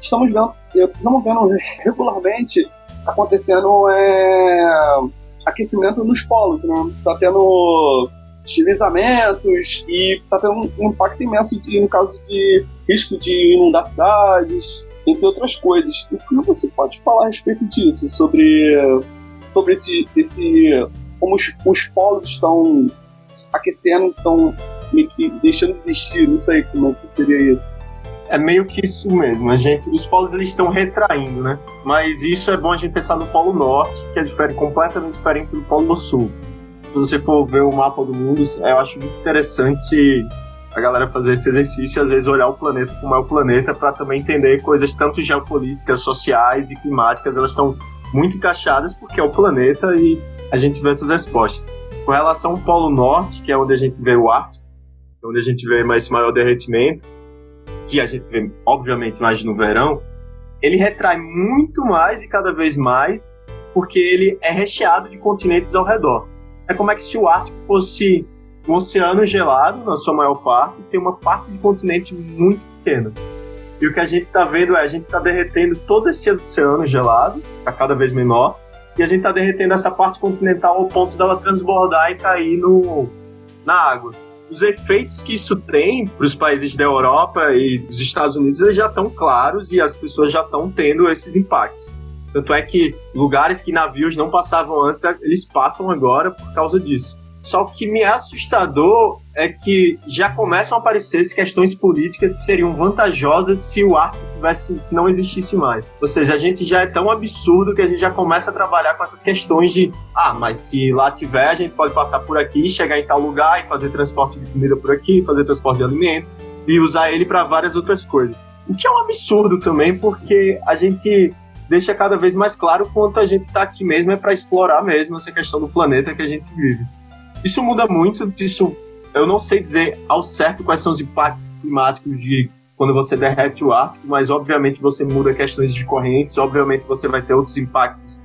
S2: estamos vendo, estamos vendo regularmente acontecendo é, aquecimento nos polos, né? Tá tendo deslizamentos e tá tendo um impacto imenso de, no caso de risco de inundar cidades, entre outras coisas. O que você pode falar a respeito disso? Sobre, sobre esse, esse como os, os polos estão aquecendo, estão deixando de existir, não sei como é que seria isso.
S3: É meio que isso mesmo. A gente, os polos eles estão retraindo, né? Mas isso é bom a gente pensar no Polo Norte, que é diferente, completamente diferente do Polo Sul. Se você for ver o mapa do mundo, eu acho muito interessante a galera fazer esse exercício, às vezes olhar o planeta como é o planeta, para também entender coisas tanto geopolíticas, sociais e climáticas, elas estão muito encaixadas porque é o planeta e a gente vê essas respostas. Com relação ao Polo Norte, que é onde a gente vê o Ártico, onde a gente vê mais maior derretimento, que a gente vê, obviamente, mais no verão, ele retrai muito mais e cada vez mais, porque ele é recheado de continentes ao redor. É como é que se o Ártico fosse um oceano gelado, na sua maior parte, e tem uma parte de continente muito pequena. E o que a gente está vendo é a gente está derretendo todo esse oceano gelado, está cada vez menor, e a gente está derretendo essa parte continental ao ponto dela transbordar e cair no, na água os efeitos que isso tem para os países da Europa e dos Estados Unidos eles já estão claros e as pessoas já estão tendo esses impactos. Tanto é que lugares que navios não passavam antes, eles passam agora por causa disso. Só que me é assustador é que já começam a aparecer questões políticas que seriam vantajosas se o Ártico tivesse, se não existisse mais. Ou seja, a gente já é tão absurdo que a gente já começa a trabalhar com essas questões de, ah, mas se lá tiver, a gente pode passar por aqui, chegar em tal lugar e fazer transporte de comida por aqui, fazer transporte de alimento e usar ele para várias outras coisas. O que é um absurdo também, porque a gente deixa cada vez mais claro quanto a gente está aqui mesmo é para explorar mesmo essa questão do planeta que a gente vive. Isso muda muito, isso eu não sei dizer ao certo quais são os impactos climáticos de quando você derrete o Ártico, mas obviamente você muda questões de correntes, obviamente você vai ter outros impactos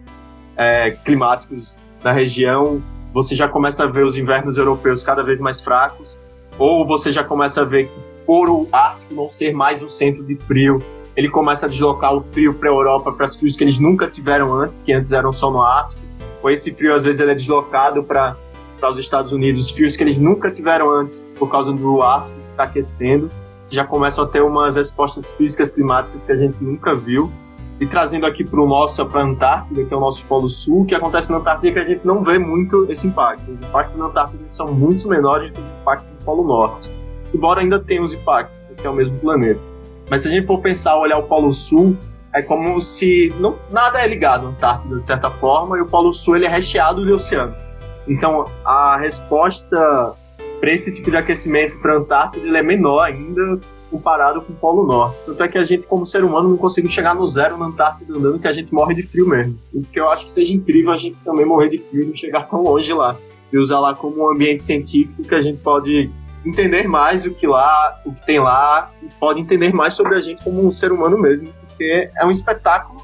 S3: é, climáticos na região. Você já começa a ver os invernos europeus cada vez mais fracos, ou você já começa a ver que por o Ártico não ser mais um centro de frio, ele começa a deslocar o frio para a Europa, para os frios que eles nunca tiveram antes, que antes eram só no Ártico. Ou esse frio às vezes ele é deslocado para para os Estados Unidos, fios que eles nunca tiveram antes por causa do ar que está aquecendo, já começam a ter umas respostas físicas climáticas que a gente nunca viu. E trazendo aqui para o nosso, para a Antártida, que é o nosso Polo Sul, que acontece na Antártida é que a gente não vê muito esse impacto. Os impactos na Antártida são muito menores do que os impactos no Polo Norte. Embora ainda tenha os impactos, porque é o mesmo planeta. Mas se a gente for pensar, olhar o Polo Sul, é como se não, nada é ligado à Antártida, de certa forma, e o Polo Sul ele é recheado de oceano. Então, a resposta para esse tipo de aquecimento para a Antártida é menor ainda comparado com o Polo Norte. Tanto é que a gente, como ser humano, não consegue chegar no zero na Antártida andando, que a gente morre de frio mesmo. E porque eu acho que seja incrível a gente também morrer de frio e não chegar tão longe lá. E usar lá como um ambiente científico que a gente pode entender mais o que lá, o que tem lá, e pode entender mais sobre a gente como um ser humano mesmo, porque é um espetáculo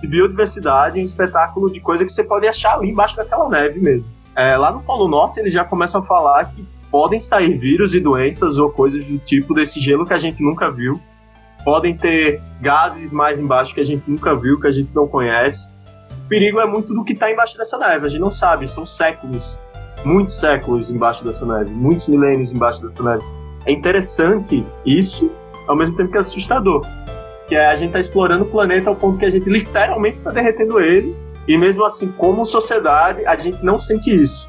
S3: de biodiversidade, um espetáculo de coisa que você pode achar ali embaixo daquela neve mesmo. É, lá no Polo Norte eles já começam a falar que podem sair vírus e doenças ou coisas do tipo desse gelo que a gente nunca viu. Podem ter gases mais embaixo que a gente nunca viu, que a gente não conhece. O perigo é muito do que está embaixo dessa neve, a gente não sabe, são séculos, muitos séculos embaixo dessa neve, muitos milênios embaixo dessa neve. É interessante isso, ao mesmo tempo que é assustador. Que é a gente está explorando o planeta ao ponto que a gente literalmente está derretendo ele e mesmo assim, como sociedade, a gente não sente isso.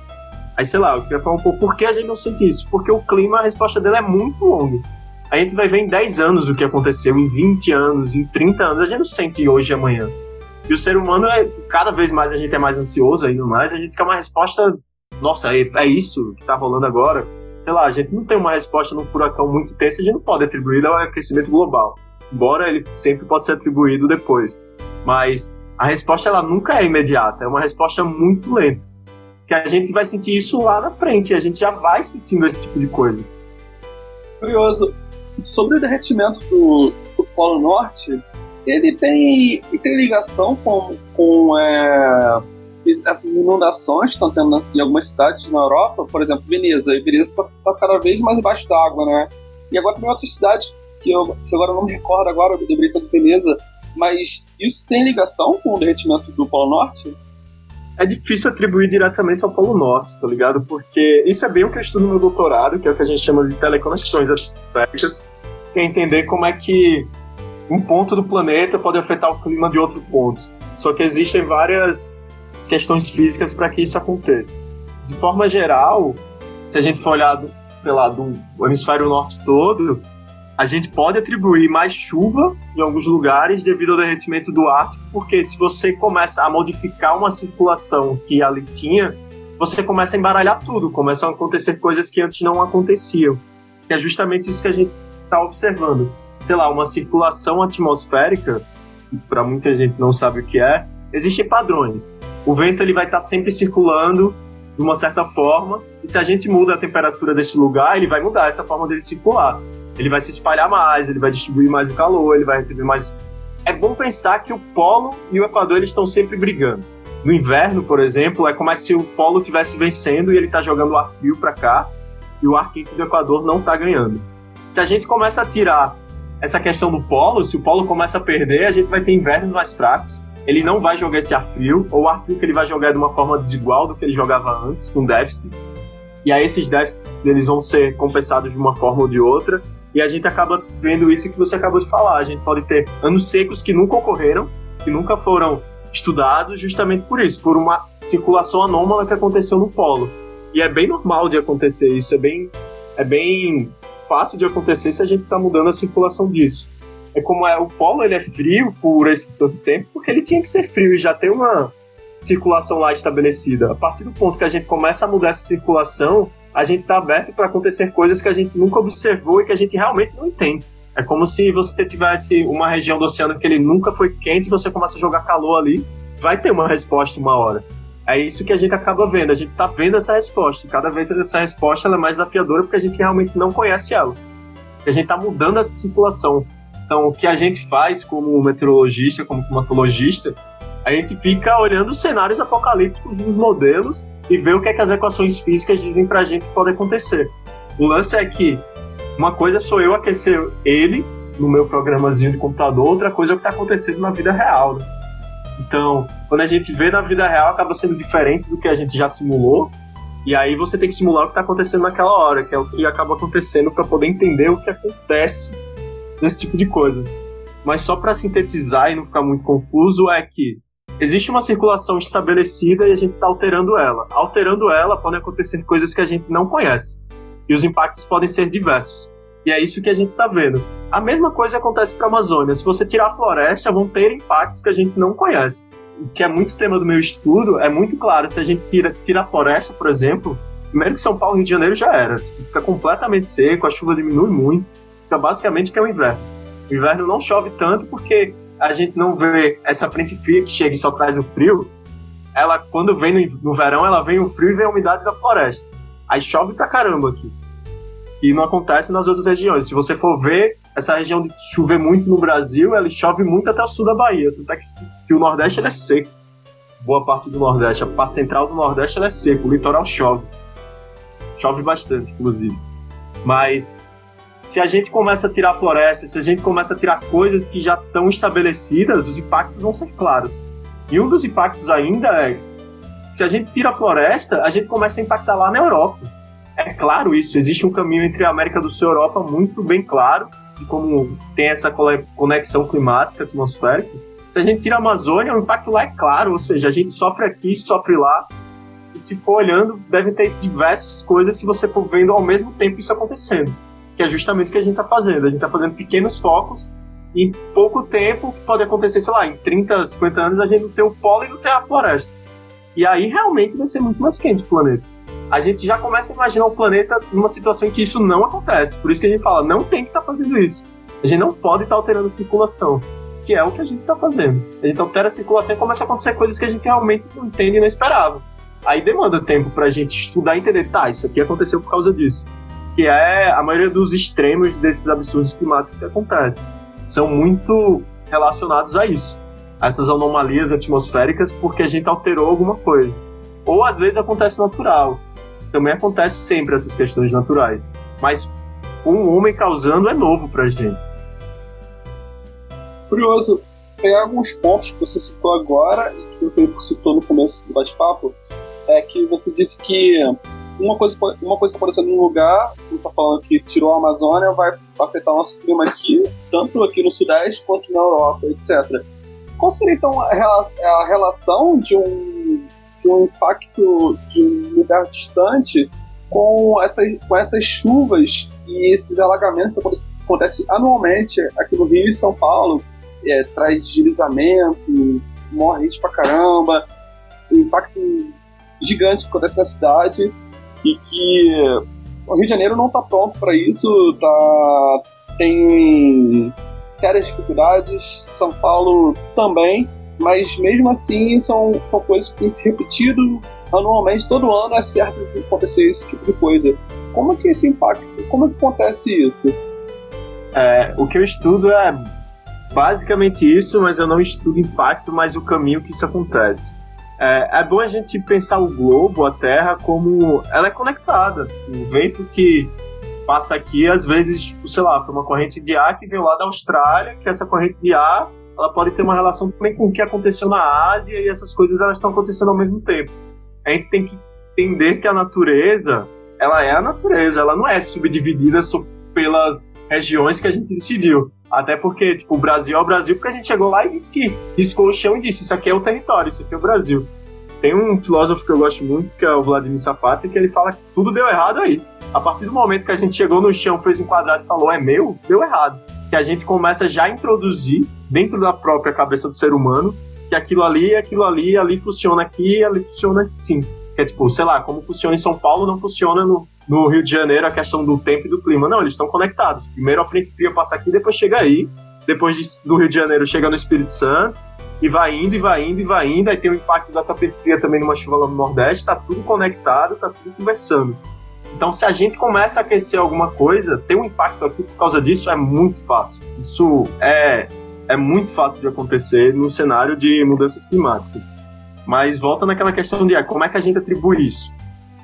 S3: Aí, sei lá, eu queria falar um pouco por que a gente não sente isso. Porque o clima, a resposta dele é muito longa. A gente vai ver em 10 anos o que aconteceu, em 20 anos, em 30 anos, a gente não sente hoje e amanhã. E o ser humano, é, cada vez mais a gente é mais ansioso ainda mais, a gente quer uma resposta, nossa, é, é isso que tá rolando agora. Sei lá, a gente não tem uma resposta num furacão muito intenso, a gente não pode atribuir ao aquecimento global. Embora ele sempre pode ser atribuído depois. Mas a resposta ela nunca é imediata, é uma resposta muito lenta. Que a gente vai sentir isso lá na frente, a gente já vai sentindo esse tipo de coisa.
S2: Curioso, sobre o derretimento do, do Polo Norte, ele tem, ele tem ligação com, com é, essas inundações que estão tendo em algumas cidades na Europa, por exemplo, Veneza. E Veneza está tá cada vez mais embaixo d'água, né? E agora tem outras cidades que eu que agora não me recordo agora, eu lembrei de beleza, mas isso tem ligação com o derretimento do Polo Norte?
S3: É difícil atribuir diretamente ao Polo Norte, tá ligado? Porque isso é bem o que eu estudo no meu doutorado, que é o que a gente chama de teleconexões atmosféricas, que é entender como é que um ponto do planeta pode afetar o clima de outro ponto. Só que existem várias questões físicas para que isso aconteça. De forma geral, se a gente for olhar, sei lá, do hemisfério norte todo, a gente pode atribuir mais chuva em alguns lugares devido ao derretimento do Ártico, porque se você começa a modificar uma circulação que ali tinha, você começa a embaralhar tudo, começam a acontecer coisas que antes não aconteciam. Que é justamente isso que a gente está observando. Sei lá, uma circulação atmosférica, para muita gente não sabe o que é, existem padrões. O vento ele vai estar tá sempre circulando de uma certa forma, e se a gente muda a temperatura desse lugar, ele vai mudar essa forma dele circular. Ele vai se espalhar mais, ele vai distribuir mais o calor, ele vai receber mais. É bom pensar que o polo e o equador eles estão sempre brigando. No inverno, por exemplo, é como é se o polo estivesse vencendo e ele está jogando o ar frio para cá e o ar quente do equador não está ganhando. Se a gente começa a tirar essa questão do polo, se o polo começa a perder, a gente vai ter invernos mais fracos ele não vai jogar esse ar frio, ou o ar frio que ele vai jogar é de uma forma desigual do que ele jogava antes, com déficits. E aí esses déficits eles vão ser compensados de uma forma ou de outra, e a gente acaba vendo isso que você acabou de falar. A gente pode ter anos secos que nunca ocorreram, que nunca foram estudados justamente por isso, por uma circulação anômala que aconteceu no polo. E é bem normal de acontecer isso, é bem, é bem fácil de acontecer se a gente está mudando a circulação disso é como é o polo ele é frio por esse tanto tempo porque ele tinha que ser frio e já tem uma circulação lá estabelecida. A partir do ponto que a gente começa a mudar essa circulação, a gente está aberto para acontecer coisas que a gente nunca observou e que a gente realmente não entende. É como se você tivesse uma região do oceano que ele nunca foi quente e você começa a jogar calor ali, vai ter uma resposta uma hora. É isso que a gente acaba vendo, a gente está vendo essa resposta. Cada vez essa resposta é mais desafiadora porque a gente realmente não conhece ela. A gente está mudando essa circulação. Então, o que a gente faz como meteorologista, como climatologista, a gente fica olhando os cenários apocalípticos dos modelos e vê o que, é que as equações físicas dizem pra gente que pode acontecer. O lance é que uma coisa sou eu aquecer ele no meu programazinho de computador, outra coisa é o que está acontecendo na vida real. Né? Então, quando a gente vê na vida real, acaba sendo diferente do que a gente já simulou. E aí você tem que simular o que está acontecendo naquela hora, que é o que acaba acontecendo para poder entender o que acontece desse tipo de coisa. Mas só para sintetizar e não ficar muito confuso, é que existe uma circulação estabelecida e a gente está alterando ela. Alterando ela, podem acontecer coisas que a gente não conhece. E os impactos podem ser diversos. E é isso que a gente está vendo. A mesma coisa acontece para a Amazônia. Se você tirar a floresta, vão ter impactos que a gente não conhece. O que é muito tema do meu estudo, é muito claro. Se a gente tira, tira a floresta, por exemplo, primeiro que São Paulo e Rio de Janeiro já era. Tipo, fica completamente seco, a chuva diminui muito significa basicamente que é o inverno. O inverno não chove tanto porque a gente não vê essa frente fria que chega e só traz o frio. Ela, quando vem no, no verão, ela vem o frio e vem a umidade da floresta. Aí chove pra caramba aqui. E não acontece nas outras regiões. Se você for ver, essa região de chover muito no Brasil, ela chove muito até o sul da Bahia. Tanto é que, que o Nordeste é seco. Boa parte do Nordeste, a parte central do Nordeste é seco, o litoral chove. Chove bastante, inclusive. Mas se a gente começa a tirar florestas, se a gente começa a tirar coisas que já estão estabelecidas, os impactos vão ser claros. E um dos impactos ainda é, se a gente tira a floresta, a gente começa a impactar lá na Europa. É claro isso, existe um caminho entre a América do Sul e a Europa muito bem claro, de como tem essa conexão climática, atmosférica. Se a gente tira a Amazônia, o impacto lá é claro, ou seja, a gente sofre aqui, sofre lá, e se for olhando, deve ter diversas coisas se você for vendo ao mesmo tempo isso acontecendo que é justamente o que a gente está fazendo. A gente está fazendo pequenos focos em pouco tempo pode acontecer, sei lá, em 30, 50 anos a gente não tem o polo e não tem a floresta. E aí realmente vai ser muito mais quente o planeta. A gente já começa a imaginar o planeta numa situação em que isso não acontece. Por isso que a gente fala, não tem que estar tá fazendo isso. A gente não pode estar tá alterando a circulação, que é o que a gente está fazendo. A gente altera a circulação e começa a acontecer coisas que a gente realmente não entende e não esperava. Aí demanda tempo para a gente estudar e entender, tá, isso aqui aconteceu por causa disso que é a maioria dos extremos desses absurdos climáticos que acontecem. São muito relacionados a isso, a essas anomalias atmosféricas, porque a gente alterou alguma coisa. Ou às vezes acontece natural. Também acontece sempre essas questões naturais. Mas um homem causando é novo pra gente.
S2: Curioso, pegar alguns pontos que você citou agora e que você citou no começo do bate-papo, é que você disse que uma coisa, uma coisa está acontecendo num lugar, você está falando que tirou a Amazônia, vai afetar o nosso clima aqui, tanto aqui no Sudeste quanto na Europa, etc. Qual seria então a, relação de um, de um impacto de um lugar distante com essas, com essas chuvas e esses alagamentos que acontecem anualmente aqui no Rio e São Paulo? É, traz deslizamento, morre gente pra caramba, um impacto gigante que acontece na cidade e que o Rio de Janeiro não está pronto para isso, tá, tem sérias dificuldades, São Paulo também, mas mesmo assim são, são coisas que têm se repetido anualmente, todo ano é certo que acontecer esse tipo de coisa. Como é que esse impacto, como é que acontece isso?
S3: É, o que eu estudo é basicamente isso, mas eu não estudo impacto, mas o caminho que isso acontece. É, é bom a gente pensar o globo, a Terra, como ela é conectada. Tipo, o vento que passa aqui, às vezes, tipo, sei lá, foi uma corrente de ar que veio lá da Austrália, que essa corrente de ar ela pode ter uma relação também com o que aconteceu na Ásia e essas coisas elas estão acontecendo ao mesmo tempo. A gente tem que entender que a natureza, ela é a natureza, ela não é subdividida pelas regiões que a gente decidiu. Até porque, tipo, o Brasil é o Brasil, porque a gente chegou lá e disse que riscou o chão e disse: Isso aqui é o território, isso aqui é o Brasil. Tem um filósofo que eu gosto muito, que é o Vladimir Sapati, que ele fala que tudo deu errado aí. A partir do momento que a gente chegou no chão, fez um quadrado e falou: É meu, deu errado. Que a gente começa já a introduzir dentro da própria cabeça do ser humano que aquilo ali, aquilo ali, ali funciona aqui, ali funciona assim. Que é tipo, sei lá, como funciona em São Paulo, não funciona no, no Rio de Janeiro a questão do tempo e do clima. Não, eles estão conectados. Primeiro a frente fria passa aqui, depois chega aí. Depois de, do Rio de Janeiro chega no Espírito Santo. E vai indo, e vai indo, e vai indo. Aí tem o impacto dessa frente fria também numa chuva lá no Nordeste. Tá tudo conectado, tá tudo conversando. Então, se a gente começa a aquecer alguma coisa, ter um impacto aqui por causa disso é muito fácil. Isso é, é muito fácil de acontecer no cenário de mudanças climáticas. Mas volta naquela questão de ah, como é que a gente atribui isso?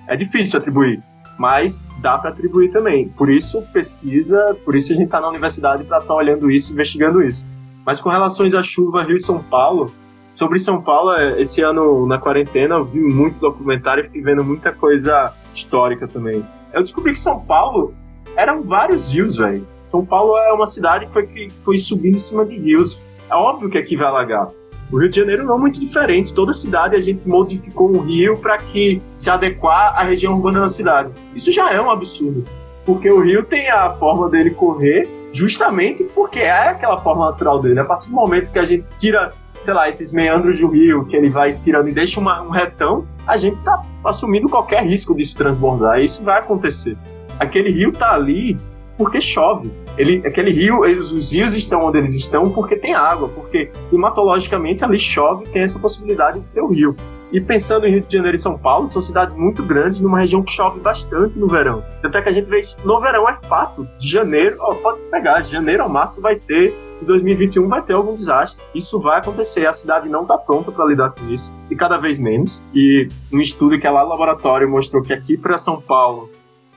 S3: É difícil atribuir mas dá para atribuir também. Por isso, pesquisa, por isso a gente está na universidade para estar tá olhando isso, investigando isso. Mas com relações à chuva Rio e São Paulo, sobre São Paulo, é, esse ano na quarentena eu vi muito documentário e fiquei vendo muita coisa histórica também. Eu descobri que São Paulo eram vários rios, velho. São Paulo é uma cidade que foi, que foi subindo em cima de rios. É óbvio que aqui vai alagar. O Rio de Janeiro não é muito diferente. Toda cidade a gente modificou um rio para que se adequar à região urbana da cidade. Isso já é um absurdo, porque o rio tem a forma dele correr justamente porque é aquela forma natural dele. A partir do momento que a gente tira, sei lá, esses meandros do rio, que ele vai tirando e deixa uma, um retão, a gente tá assumindo qualquer risco disso transbordar. Isso vai acontecer. Aquele rio tá ali porque chove. Ele, aquele rio, eles, os rios estão onde eles estão porque tem água, porque climatologicamente ali chove tem essa possibilidade de ter o rio. E pensando em Rio de Janeiro e São Paulo, são cidades muito grandes, numa região que chove bastante no verão. Até que a gente vê isso no verão, é fato. De janeiro, ó, pode pegar, de janeiro ao março vai ter, de 2021 vai ter algum desastre. Isso vai acontecer, a cidade não está pronta para lidar com isso, e cada vez menos. E um estudo que é lá no laboratório mostrou que aqui para São Paulo,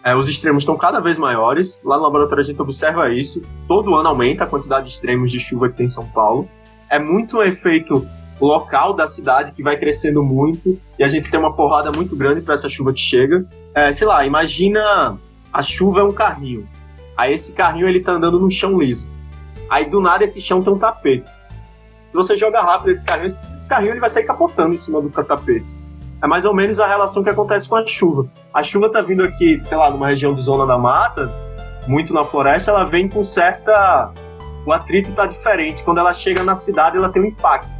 S3: é, os extremos estão cada vez maiores. Lá no laboratório a gente observa isso. Todo ano aumenta a quantidade de extremos de chuva que tem em São Paulo. É muito um efeito local da cidade que vai crescendo muito e a gente tem uma porrada muito grande para essa chuva que chega. É, sei lá, imagina a chuva é um carrinho. Aí esse carrinho ele tá andando no chão liso. Aí do nada esse chão tem um tapete. Se você joga rápido esse carrinho, esse carrinho ele vai sair capotando em cima do tapete. É mais ou menos a relação que acontece com a chuva. A chuva tá vindo aqui, sei lá, numa região de zona da mata, muito na floresta, ela vem com certa. O atrito tá diferente. Quando ela chega na cidade, ela tem um impacto.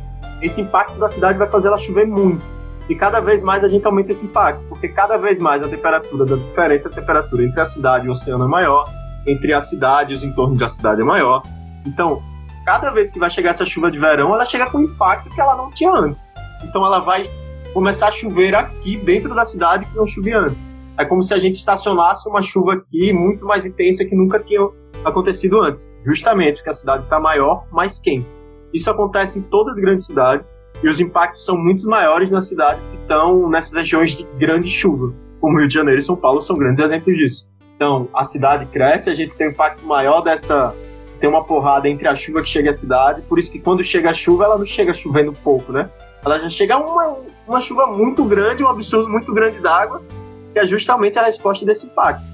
S3: Esse impacto da cidade vai fazer ela chover muito. E cada vez mais a gente aumenta esse impacto, porque cada vez mais a temperatura, da diferença de temperatura entre a cidade e o oceano é maior, entre a cidade e os entornos da cidade é maior. Então, cada vez que vai chegar essa chuva de verão, ela chega com um impacto que ela não tinha antes. Então ela vai começar a chover aqui dentro da cidade que não chovia antes. É como se a gente estacionasse uma chuva aqui muito mais intensa que nunca tinha acontecido antes, justamente porque a cidade está maior, mais quente. Isso acontece em todas as grandes cidades e os impactos são muito maiores nas cidades que estão nessas regiões de grande chuva, como Rio de Janeiro e São Paulo são grandes exemplos disso. Então, a cidade cresce, a gente tem um impacto maior dessa. Tem uma porrada entre a chuva que chega à cidade, por isso que quando chega a chuva, ela não chega chovendo pouco, né? Ela já chega uma, uma chuva muito grande, um absurdo muito grande d'água, que é justamente a resposta desse impacto.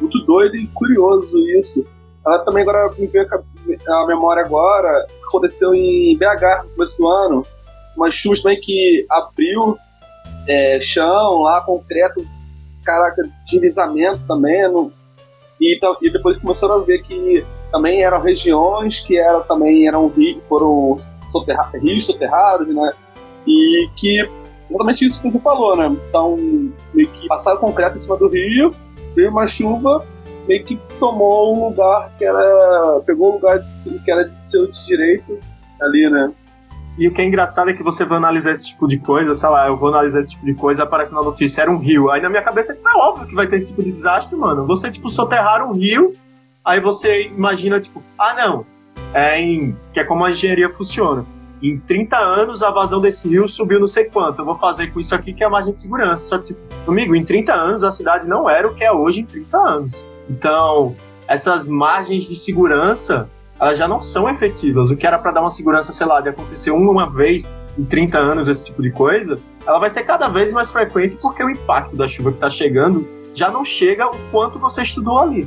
S2: Muito doido e curioso isso. Ela também agora me veio a memória agora, aconteceu em BH no começo do ano, uma chuva também que abriu é, chão lá, concreto, caraca, deslizamento também, no, e, e depois começaram a ver que também eram regiões que eram também eram rios, foram soterra, rios soterrados, né? E que exatamente isso que você falou, né? Então, meio que passaram concreto em cima do rio, veio uma chuva, meio que tomou um lugar que era. pegou o lugar que era de seu direito ali, né?
S3: E o que é engraçado é que você vai analisar esse tipo de coisa, sei lá, eu vou analisar esse tipo de coisa, aparece na notícia, era um rio. Aí na minha cabeça é óbvio que vai ter esse tipo de desastre, mano. Você, tipo, soterrar um rio, aí você imagina, tipo, ah, não, é em. que é como a engenharia funciona. Em 30 anos, a vazão desse rio subiu não sei quanto. Eu vou fazer com isso aqui que é a margem de segurança. Só que, tipo, amigo, em 30 anos a cidade não era o que é hoje em 30 anos. Então, essas margens de segurança elas já não são efetivas. O que era para dar uma segurança, sei lá, de acontecer uma vez em 30 anos esse tipo de coisa, ela vai ser cada vez mais frequente porque o impacto da chuva que está chegando já não chega o quanto você estudou ali.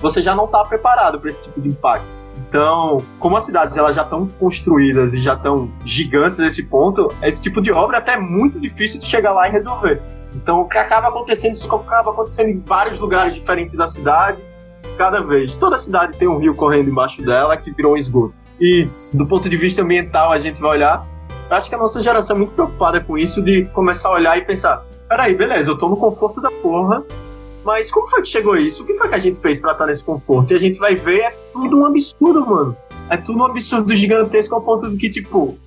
S3: Você já não está preparado para esse tipo de impacto. Então, como as cidades elas já estão construídas e já estão gigantes nesse ponto, esse tipo de obra é até muito difícil de chegar lá e resolver. Então, o que acaba acontecendo, isso acaba acontecendo em vários lugares diferentes da cidade cada vez. Toda cidade tem um rio correndo embaixo dela que virou um esgoto. E do ponto de vista ambiental, a gente vai olhar. Acho que a nossa geração é muito preocupada com isso de começar a olhar e pensar: peraí, beleza, eu tô no conforto da porra, mas como foi que chegou isso? O que foi que a gente fez para estar nesse conforto? E a gente vai ver, é tudo um absurdo, mano. É tudo um absurdo gigantesco ao ponto de que, tipo,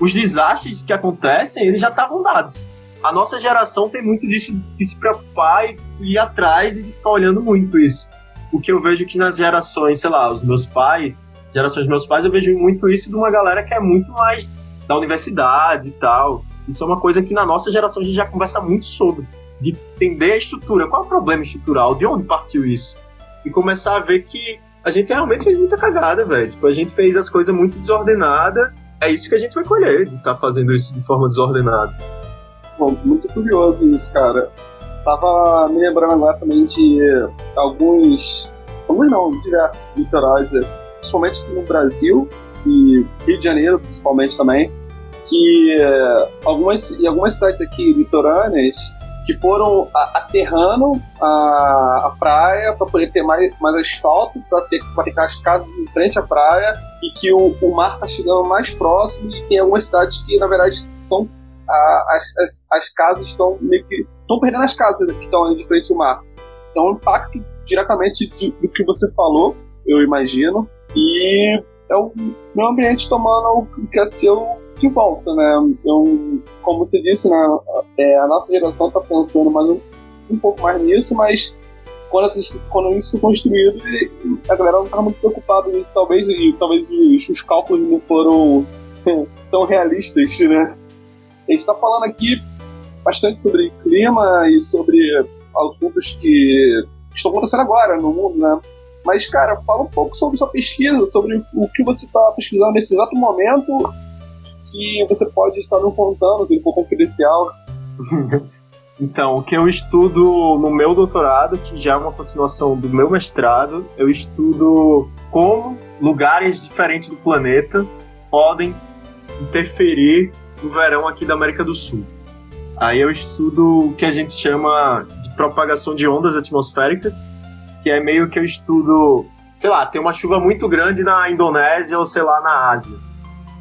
S3: os desastres que acontecem, eles já estavam dados. A nossa geração tem muito disso de se preocupar e ir atrás e de ficar olhando muito isso o que eu vejo que nas gerações, sei lá, os meus pais, gerações dos meus pais, eu vejo muito isso de uma galera que é muito mais da universidade e tal. Isso é uma coisa que na nossa geração a gente já conversa muito sobre, de entender a estrutura, qual é o problema estrutural, de onde partiu isso. E começar a ver que a gente realmente fez muita cagada, velho. Tipo, a gente fez as coisas muito desordenadas. É isso que a gente vai colher, de estar tá fazendo isso de forma desordenada.
S2: Bom, muito curioso isso, cara tava me lembrando agora também de alguns, alguns não, diversos litorais, é, principalmente aqui no Brasil e Rio de Janeiro, principalmente também, que é, algumas, em algumas cidades aqui litorâneas que foram aterrando a, a praia para poder ter mais, mais asfalto, para ter pra as casas em frente à praia e que o, o mar está chegando mais próximo e tem algumas cidades que, na verdade, estão as, as, as casas estão meio que estão perdendo as casas que estão ali de frente ao mar. Então, o impacto diretamente de, do que você falou, eu imagino, e é o meio ambiente tomando o que é seu de volta, né? Então, como você disse, né, é, a nossa geração está pensando mais um, um pouco mais nisso, mas quando, essas, quando isso foi construído, a galera não estava muito preocupada nisso, talvez, e talvez os, os cálculos não foram tão realistas, né? A gente está falando aqui bastante sobre clima e sobre assuntos que estão acontecendo agora no mundo, né? Mas, cara, fala um pouco sobre sua pesquisa, sobre o que você está pesquisando nesse exato momento que você pode estar me contando, se for confidencial.
S3: então, o que eu estudo no meu doutorado, que já é uma continuação do meu mestrado, eu estudo como lugares diferentes do planeta podem interferir no verão aqui da América do Sul. Aí eu estudo o que a gente chama de propagação de ondas atmosféricas, que é meio que eu estudo, sei lá, tem uma chuva muito grande na Indonésia ou sei lá na Ásia.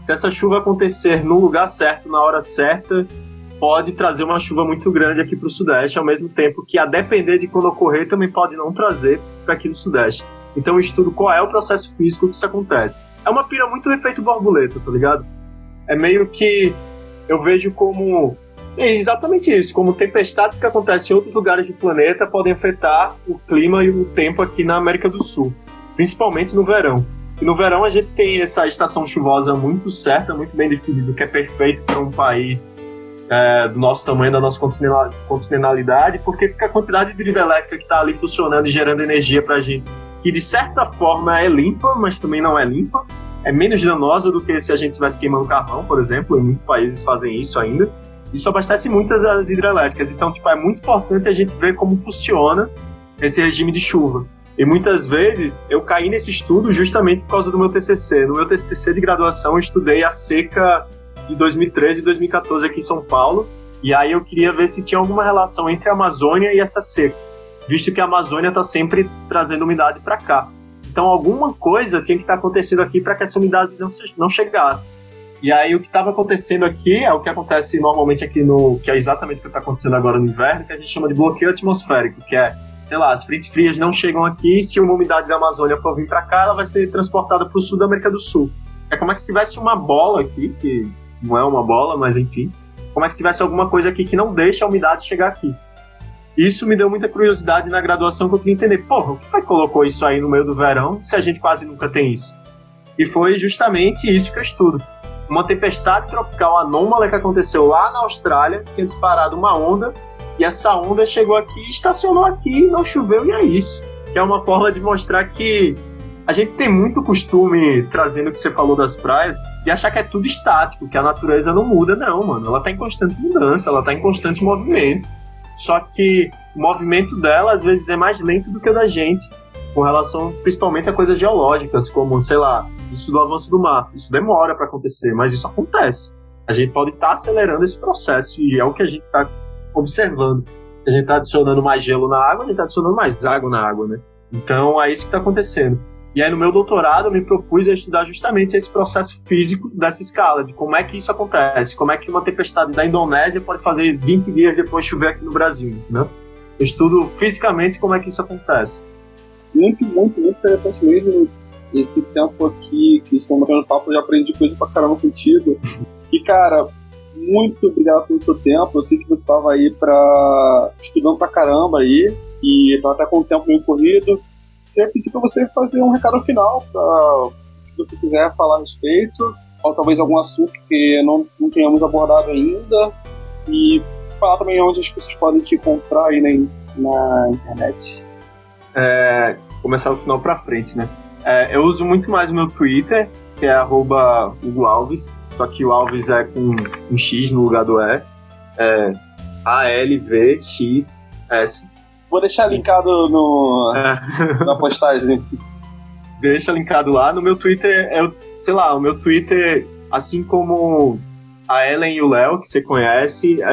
S3: Se essa chuva acontecer no lugar certo, na hora certa, pode trazer uma chuva muito grande aqui para o Sudeste, ao mesmo tempo que, a depender de quando ocorrer, também pode não trazer para aqui no Sudeste. Então eu estudo qual é o processo físico que isso acontece. É uma pira muito efeito borboleta, tá ligado? É meio que eu vejo como é exatamente isso, como tempestades que acontecem em outros lugares do planeta podem afetar o clima e o tempo aqui na América do Sul, principalmente no verão. E no verão a gente tem essa estação chuvosa muito certa, muito bem definida, que é perfeito para um país é, do nosso tamanho, da nossa continentalidade, porque a quantidade de hidrelétrica que está ali funcionando e gerando energia para a gente, que de certa forma é limpa, mas também não é limpa, é menos danosa do que se a gente estivesse queimando carvão, por exemplo, em muitos países fazem isso ainda. Isso abastece muitas as hidrelétricas. Então, tipo, é muito importante a gente ver como funciona esse regime de chuva. E muitas vezes eu caí nesse estudo justamente por causa do meu TCC. No meu TCC de graduação, eu estudei a seca de 2013 e 2014 aqui em São Paulo. E aí eu queria ver se tinha alguma relação entre a Amazônia e essa seca, visto que a Amazônia está sempre trazendo umidade para cá. Então alguma coisa tinha que estar tá acontecendo aqui para que essa umidade não, não chegasse. E aí o que estava acontecendo aqui é o que acontece normalmente aqui no. que é exatamente o que está acontecendo agora no inverno, que a gente chama de bloqueio atmosférico, que é, sei lá, as frentes frias não chegam aqui, se uma umidade da Amazônia for vir para cá, ela vai ser transportada para o sul da América do Sul. É como é que se tivesse uma bola aqui, que não é uma bola, mas enfim. Como é que se tivesse alguma coisa aqui que não deixa a umidade chegar aqui. Isso me deu muita curiosidade na graduação que eu queria entender. Porra, o que foi que colocou isso aí no meio do verão se a gente quase nunca tem isso? E foi justamente isso que eu estudo. Uma tempestade tropical anômala que aconteceu lá na Austrália, tinha disparado uma onda, e essa onda chegou aqui, estacionou aqui, não choveu, e é isso. Que é uma forma de mostrar que a gente tem muito costume, trazendo o que você falou das praias, de achar que é tudo estático, que a natureza não muda, não, mano. Ela tá em constante mudança, ela tá em constante movimento. Só que o movimento dela às vezes é mais lento do que o da gente, com relação principalmente a coisas geológicas, como, sei lá, isso do avanço do mar. Isso demora para acontecer, mas isso acontece. A gente pode estar tá acelerando esse processo e é o que a gente está observando. A gente está adicionando mais gelo na água, a gente está adicionando mais água na água, né? Então é isso que está acontecendo. E aí, no meu doutorado, eu me propus a estudar justamente esse processo físico dessa escala, de como é que isso acontece, como é que uma tempestade da Indonésia pode fazer 20 dias depois chover aqui no Brasil, entendeu? Eu estudo fisicamente como é que isso acontece.
S2: Muito, muito, muito interessante mesmo. Esse tempo aqui que estamos batendo papo, eu já aprendi coisa pra caramba contigo. E, cara, muito obrigado pelo seu tempo. Eu sei que você estava aí pra... estudando pra caramba aí, e estava até com o tempo meio corrido queria pedir para você fazer um recado final que você quiser falar a respeito, ou talvez algum assunto que não, não tenhamos abordado ainda, e falar também onde as pessoas podem te encontrar aí na, na internet.
S3: É, começar do final para frente, né? É, eu uso muito mais o meu Twitter, que é arroba Hugo Alves, só que o Alves é com um X no lugar do E. É A-L-V-X-S.
S2: Vou deixar linkado no, é. na postagem.
S3: Deixa linkado lá. No meu Twitter, eu, sei lá, o meu Twitter, assim como a Ellen e o Léo, que você conhece, a,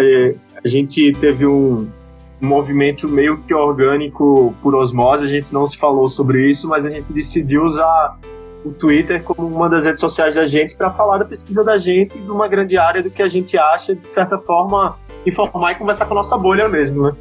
S3: a gente teve um, um movimento meio que orgânico por osmose, a gente não se falou sobre isso, mas a gente decidiu usar o Twitter como uma das redes sociais da gente para falar da pesquisa da gente de uma grande área do que a gente acha, de certa forma, informar e conversar com a nossa bolha mesmo, né?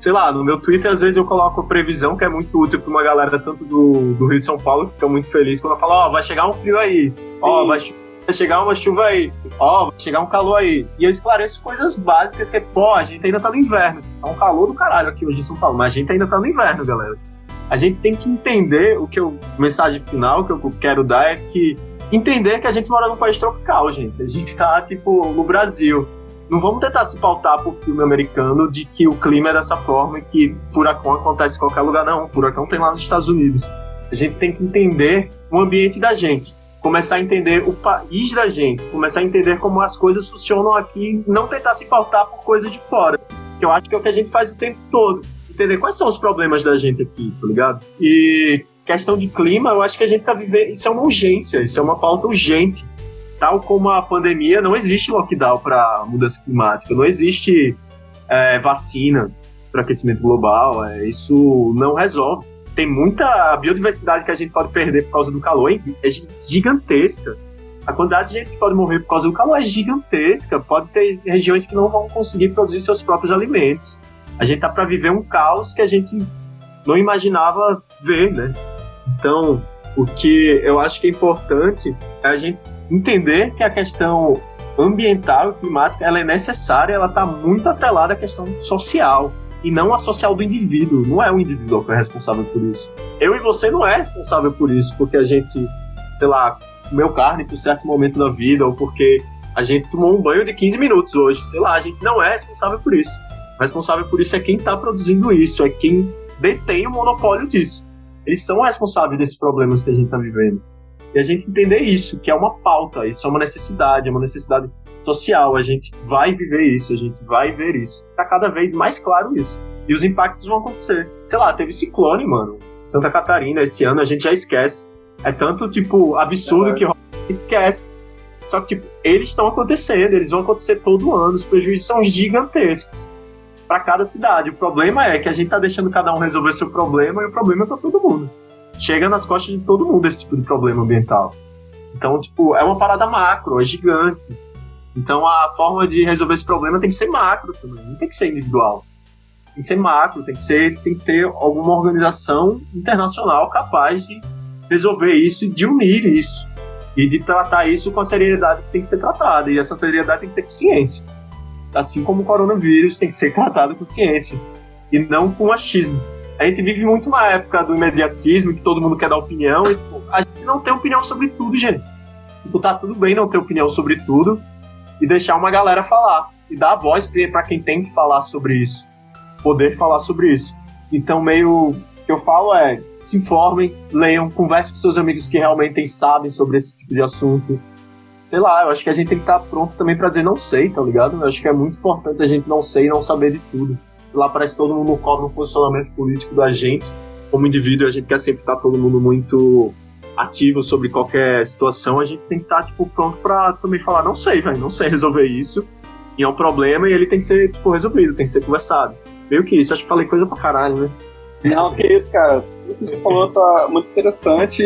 S3: sei lá, no meu Twitter às vezes eu coloco a previsão que é muito útil para uma galera tanto do, do Rio de São Paulo que fica muito feliz quando eu falo, ó, oh, vai chegar um frio aí, ó, oh, vai, vai chegar uma chuva aí, ó, oh, vai chegar um calor aí. E eu esclareço coisas básicas que é tipo, ó, a gente ainda tá no inverno. Tá um calor do caralho aqui hoje em São Paulo, mas a gente ainda tá no inverno, galera. A gente tem que entender o que eu, mensagem final que eu quero dar é que entender que a gente mora num país tropical, gente. A gente tá, tipo, no Brasil não vamos tentar se pautar por filme americano de que o clima é dessa forma e que furacão acontece em qualquer lugar. Não, furacão tem lá nos Estados Unidos. A gente tem que entender o ambiente da gente, começar a entender o país da gente, começar a entender como as coisas funcionam aqui, não tentar se pautar por coisas de fora. Que eu acho que é o que a gente faz o tempo todo. Entender quais são os problemas da gente aqui, tá ligado? E questão de clima, eu acho que a gente tá vivendo. Isso é uma urgência, isso é uma pauta urgente tal como a pandemia, não existe lockdown para mudança climática, não existe é, vacina para aquecimento global, é, isso não resolve. Tem muita biodiversidade que a gente pode perder por causa do calor, é gigantesca. A quantidade de gente que pode morrer por causa do calor é gigantesca. Pode ter regiões que não vão conseguir produzir seus próprios alimentos. A gente tá para viver um caos que a gente não imaginava ver, né? Então, o que eu acho que é importante é a gente entender que a questão ambiental e climática ela é necessária, ela está muito atrelada à questão social e não a social do indivíduo. Não é o indivíduo que é responsável por isso. Eu e você não é responsável por isso, porque a gente, sei lá, comeu carne por certo momento da vida ou porque A gente tomou um banho de 15 minutos hoje. Sei lá, a gente não é responsável por isso. O responsável por isso é quem está produzindo isso, é quem detém o monopólio disso. Eles são responsáveis desses problemas que a gente está vivendo. E a gente entender isso, que é uma pauta, isso é uma necessidade, é uma necessidade social. A gente vai viver isso, a gente vai ver isso. Tá cada vez mais claro isso. E os impactos vão acontecer. Sei lá, teve ciclone, mano. Santa Catarina, esse ano a gente já esquece. É tanto, tipo, absurdo é. que a gente esquece. Só que, tipo, eles estão acontecendo, eles vão acontecer todo ano, os prejuízos são gigantescos para cada cidade. O problema é que a gente tá deixando cada um resolver seu problema e o problema é para todo mundo. Chega nas costas de todo mundo esse tipo de problema ambiental. Então, tipo, é uma parada macro, é gigante. Então a forma de resolver esse problema tem que ser macro também, não tem que ser individual. Tem que ser macro, tem que ser, tem que ter alguma organização internacional capaz de resolver isso e de unir isso e de tratar isso com a seriedade que tem que ser tratada. E essa seriedade tem que ser com ciência. Assim como o coronavírus tem que ser tratado com ciência e não com achismo. A gente vive muito uma época do imediatismo, que todo mundo quer dar opinião, e tipo, a gente não tem opinião sobre tudo, gente. Tipo, tá tudo bem não ter opinião sobre tudo e deixar uma galera falar. E dar voz para quem tem que falar sobre isso. Poder falar sobre isso. Então, meio. O que eu falo é: se informem, leiam, conversem com seus amigos que realmente sabem sobre esse tipo de assunto. Sei lá, eu acho que a gente tem que estar pronto também para dizer não sei, tá ligado? Eu acho que é muito importante a gente não sei e não saber de tudo. Lá parece que todo mundo cobra um posicionamento político da gente. Como indivíduo, a gente quer sempre estar todo mundo muito ativo sobre qualquer situação. A gente tem que estar, tipo, pronto para também falar, não sei, velho, não sei resolver isso. E é um problema e ele tem que ser, tipo, resolvido, tem que ser conversado. Meio que isso, acho que falei coisa pra caralho, né?
S2: Não, que isso, cara. O que você falou tá muito interessante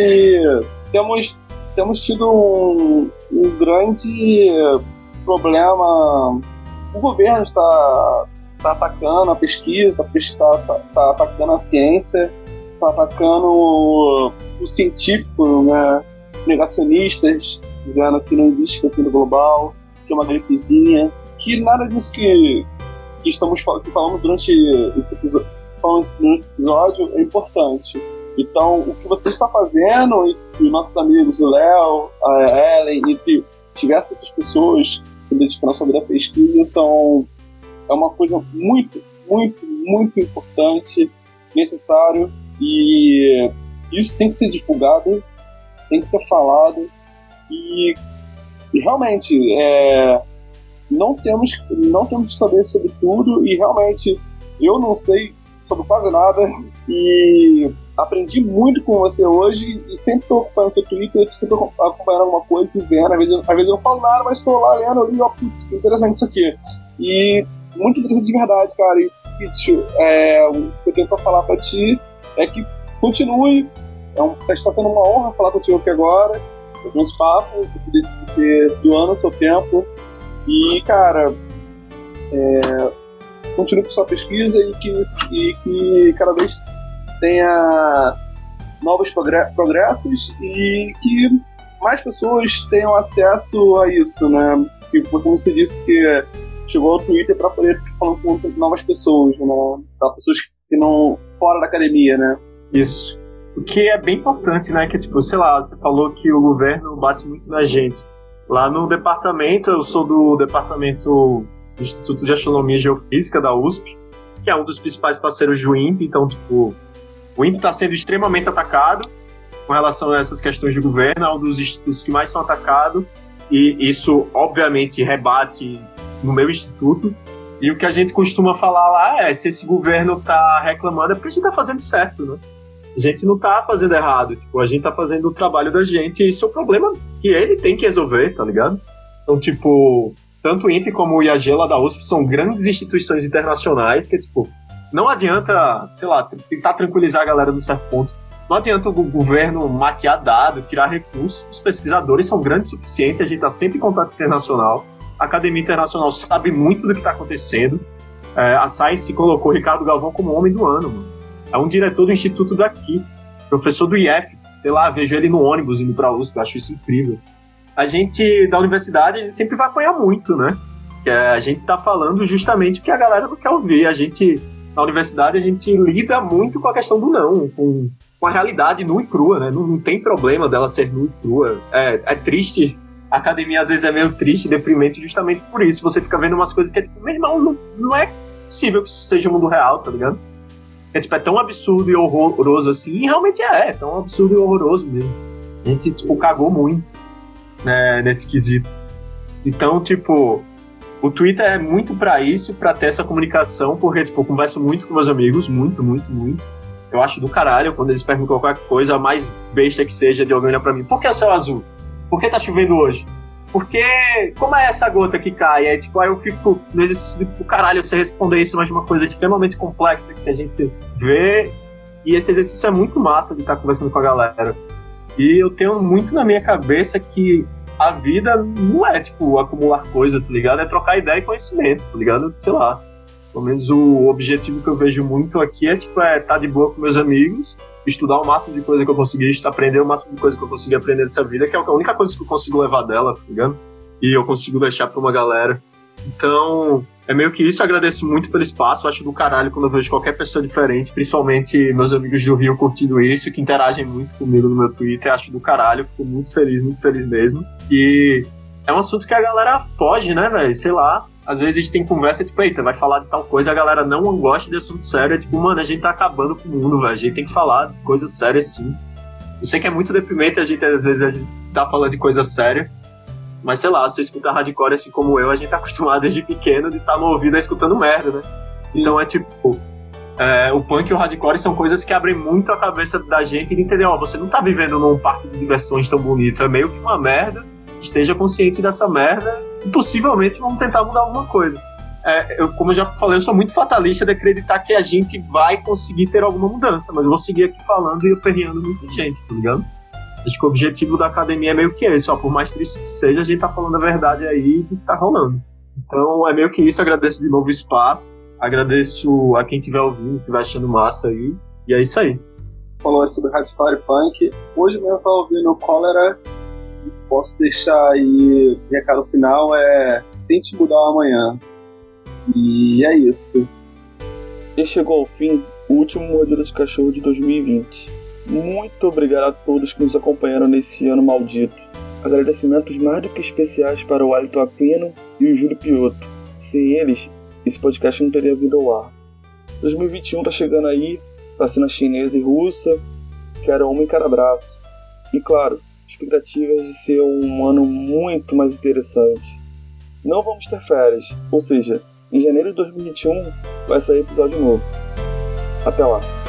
S2: temos, temos tido um, um grande problema. O governo está, está atacando a pesquisa, está, está, está atacando a ciência, está atacando o, o científico, né? negacionistas, dizendo que não existe aquecimento global, que é uma gripezinha, que nada disso que, que estamos que falamos durante esse episódio falamos nesse episódio é importante. Então, o que você está fazendo, e, e nossos amigos, o Léo, a Ellen, e diversas outras pessoas que dedicam a sua vida à pesquisa, são, é uma coisa muito, muito, muito importante, necessário, e isso tem que ser divulgado, tem que ser falado, e, e realmente, é, não, temos, não temos que saber sobre tudo, e realmente, eu não sei sobre quase nada e aprendi muito com você hoje e sempre estou acompanhando seu Twitter, sempre acompanhando alguma coisa e vendo. Às vezes, às vezes eu não falo nada, mas estou lá lendo ali, ó, putz, que interessante isso aqui. E muito interessante de verdade, cara. E, Pitch, é, o que eu tenho para falar para ti é que continue. É um, está sendo uma honra falar contigo aqui agora. Esse papo, você, doando o seu tempo. E, cara, é, continue com sua pesquisa e que, e que cada vez tenha novos progressos e que mais pessoas tenham acesso a isso, né? E como você disse que chegou ao Twitter para poder falar com novas pessoas, né? Para pessoas que não fora da academia, né?
S3: Isso. O que é bem importante, né? Que tipo, sei lá, você falou que o governo bate muito na gente. Lá no departamento, eu sou do departamento do Instituto de Astronomia e Geofísica da USP, que é um dos principais parceiros do INPE. Então, tipo, o INPE está sendo extremamente atacado com relação a essas questões de governo, é um dos institutos que mais são atacados, e isso, obviamente, rebate no meu instituto. E o que a gente costuma falar lá é: se esse governo está reclamando, é porque a gente está fazendo certo, né? A gente não está fazendo errado, tipo, a gente está fazendo o trabalho da gente, e isso é o problema que ele tem que resolver, tá ligado? Então, tipo, tanto o INPE como o IAG lá da USP são grandes instituições internacionais que, tipo, não adianta, sei lá, tentar tranquilizar a galera no certo ponto. Não adianta o governo maquiar dado, tirar recursos. Os pesquisadores são grandes o suficiente, a gente está sempre em contato internacional. A Academia Internacional sabe muito do que está acontecendo. É, a Science colocou Ricardo Galvão como homem do ano, mano. É um diretor do instituto daqui, professor do IF. Sei lá, vejo ele no ônibus indo para a USP, acho isso incrível a gente da universidade sempre vai apanhar muito, né? Que a gente está falando justamente o que a galera não quer ouvir. A gente, na universidade, a gente lida muito com a questão do não, com, com a realidade nua e crua, né? Não, não tem problema dela ser nua e crua. É, é triste a academia às vezes é meio triste, deprimente, justamente por isso. Você fica vendo umas coisas que é tipo, meu irmão, não, não é possível que isso seja o mundo real, tá ligado? É, tipo, é tão absurdo e horroroso assim, e realmente é, é tão absurdo e horroroso mesmo. A gente, tipo, cagou muito né, nesse quesito. Então, tipo, o Twitter é muito para isso, para ter essa comunicação, porque, tipo, eu converso muito com meus amigos, muito, muito, muito. Eu acho do caralho quando eles perguntam qualquer coisa, mais besta que seja, de alguém olhar pra mim, por que é o céu azul? Por que tá chovendo hoje? Porque, como é essa gota que cai? É, tipo, aí eu fico no exercício de, tipo, caralho, você responder isso, mas uma coisa extremamente complexa que a gente vê. E esse exercício é muito massa de estar conversando com a galera. E eu tenho muito na minha cabeça que a vida não é, tipo, acumular coisa, tá ligado? É trocar ideia e conhecimento, tá ligado? Sei lá. Pelo menos o objetivo que eu vejo muito aqui é, tipo, é estar tá de boa com meus amigos estudar o máximo de coisa que eu conseguir, aprender o máximo de coisa que eu conseguir aprender nessa vida, que é a única coisa que eu consigo levar dela, tá ligado? E eu consigo deixar pra uma galera. Então, é meio que isso. Eu agradeço muito pelo espaço. Eu acho do caralho quando eu vejo qualquer pessoa diferente, principalmente meus amigos do Rio curtindo isso, que interagem muito comigo no meu Twitter. Acho do caralho. Fico muito feliz, muito feliz mesmo. E é um assunto que a galera foge, né, velho? Sei lá às vezes a gente tem conversa, tipo, eita, vai falar de tal coisa, a galera não gosta de assunto sério. É tipo, mano, a gente tá acabando com o mundo, velho. A gente tem que falar de coisas sérias sim. Eu sei que é muito deprimente a gente, às vezes, gente está falando de coisa séria. Mas sei lá, se você escuta hardcore assim como eu, a gente tá acostumado desde pequeno de estar tá no ouvido escutando merda, né? Então é tipo. É, o punk e o hardcore são coisas que abrem muito a cabeça da gente de entender, ó, você não tá vivendo num parque de diversões tão bonito, é meio que uma merda, esteja consciente dessa merda possivelmente vamos tentar mudar alguma coisa. É, eu, como eu já falei, eu sou muito fatalista de acreditar que a gente vai conseguir ter alguma mudança, mas eu vou seguir aqui falando e aperreando muita gente, tá ligado? Acho que o objetivo da academia é meio que esse, ó, por mais triste que seja, a gente tá falando a verdade aí do que tá rolando. Então é meio que isso, agradeço de novo o espaço, agradeço a quem estiver ouvindo, estiver achando massa aí, e é isso aí.
S2: Falou sobre Hardcore Punk, hoje mesmo eu tava ouvindo Cólera posso deixar aí recado final é tente mudar o amanhã. E é isso.
S1: E chegou ao fim o último Mordida de Cachorro de 2020. Muito obrigado a todos que nos acompanharam nesse ano maldito. Agradecimentos mais do que especiais para o Alito Aquino e o Júlio Piotto. Sem eles, esse podcast não teria vindo ao ar. 2021 tá chegando aí, vacina chinesa e russa, quero uma em cada braço. E claro, expectativas de ser um ano muito mais interessante. Não vamos ter férias, ou seja, em janeiro de 2021 vai sair episódio novo. Até lá!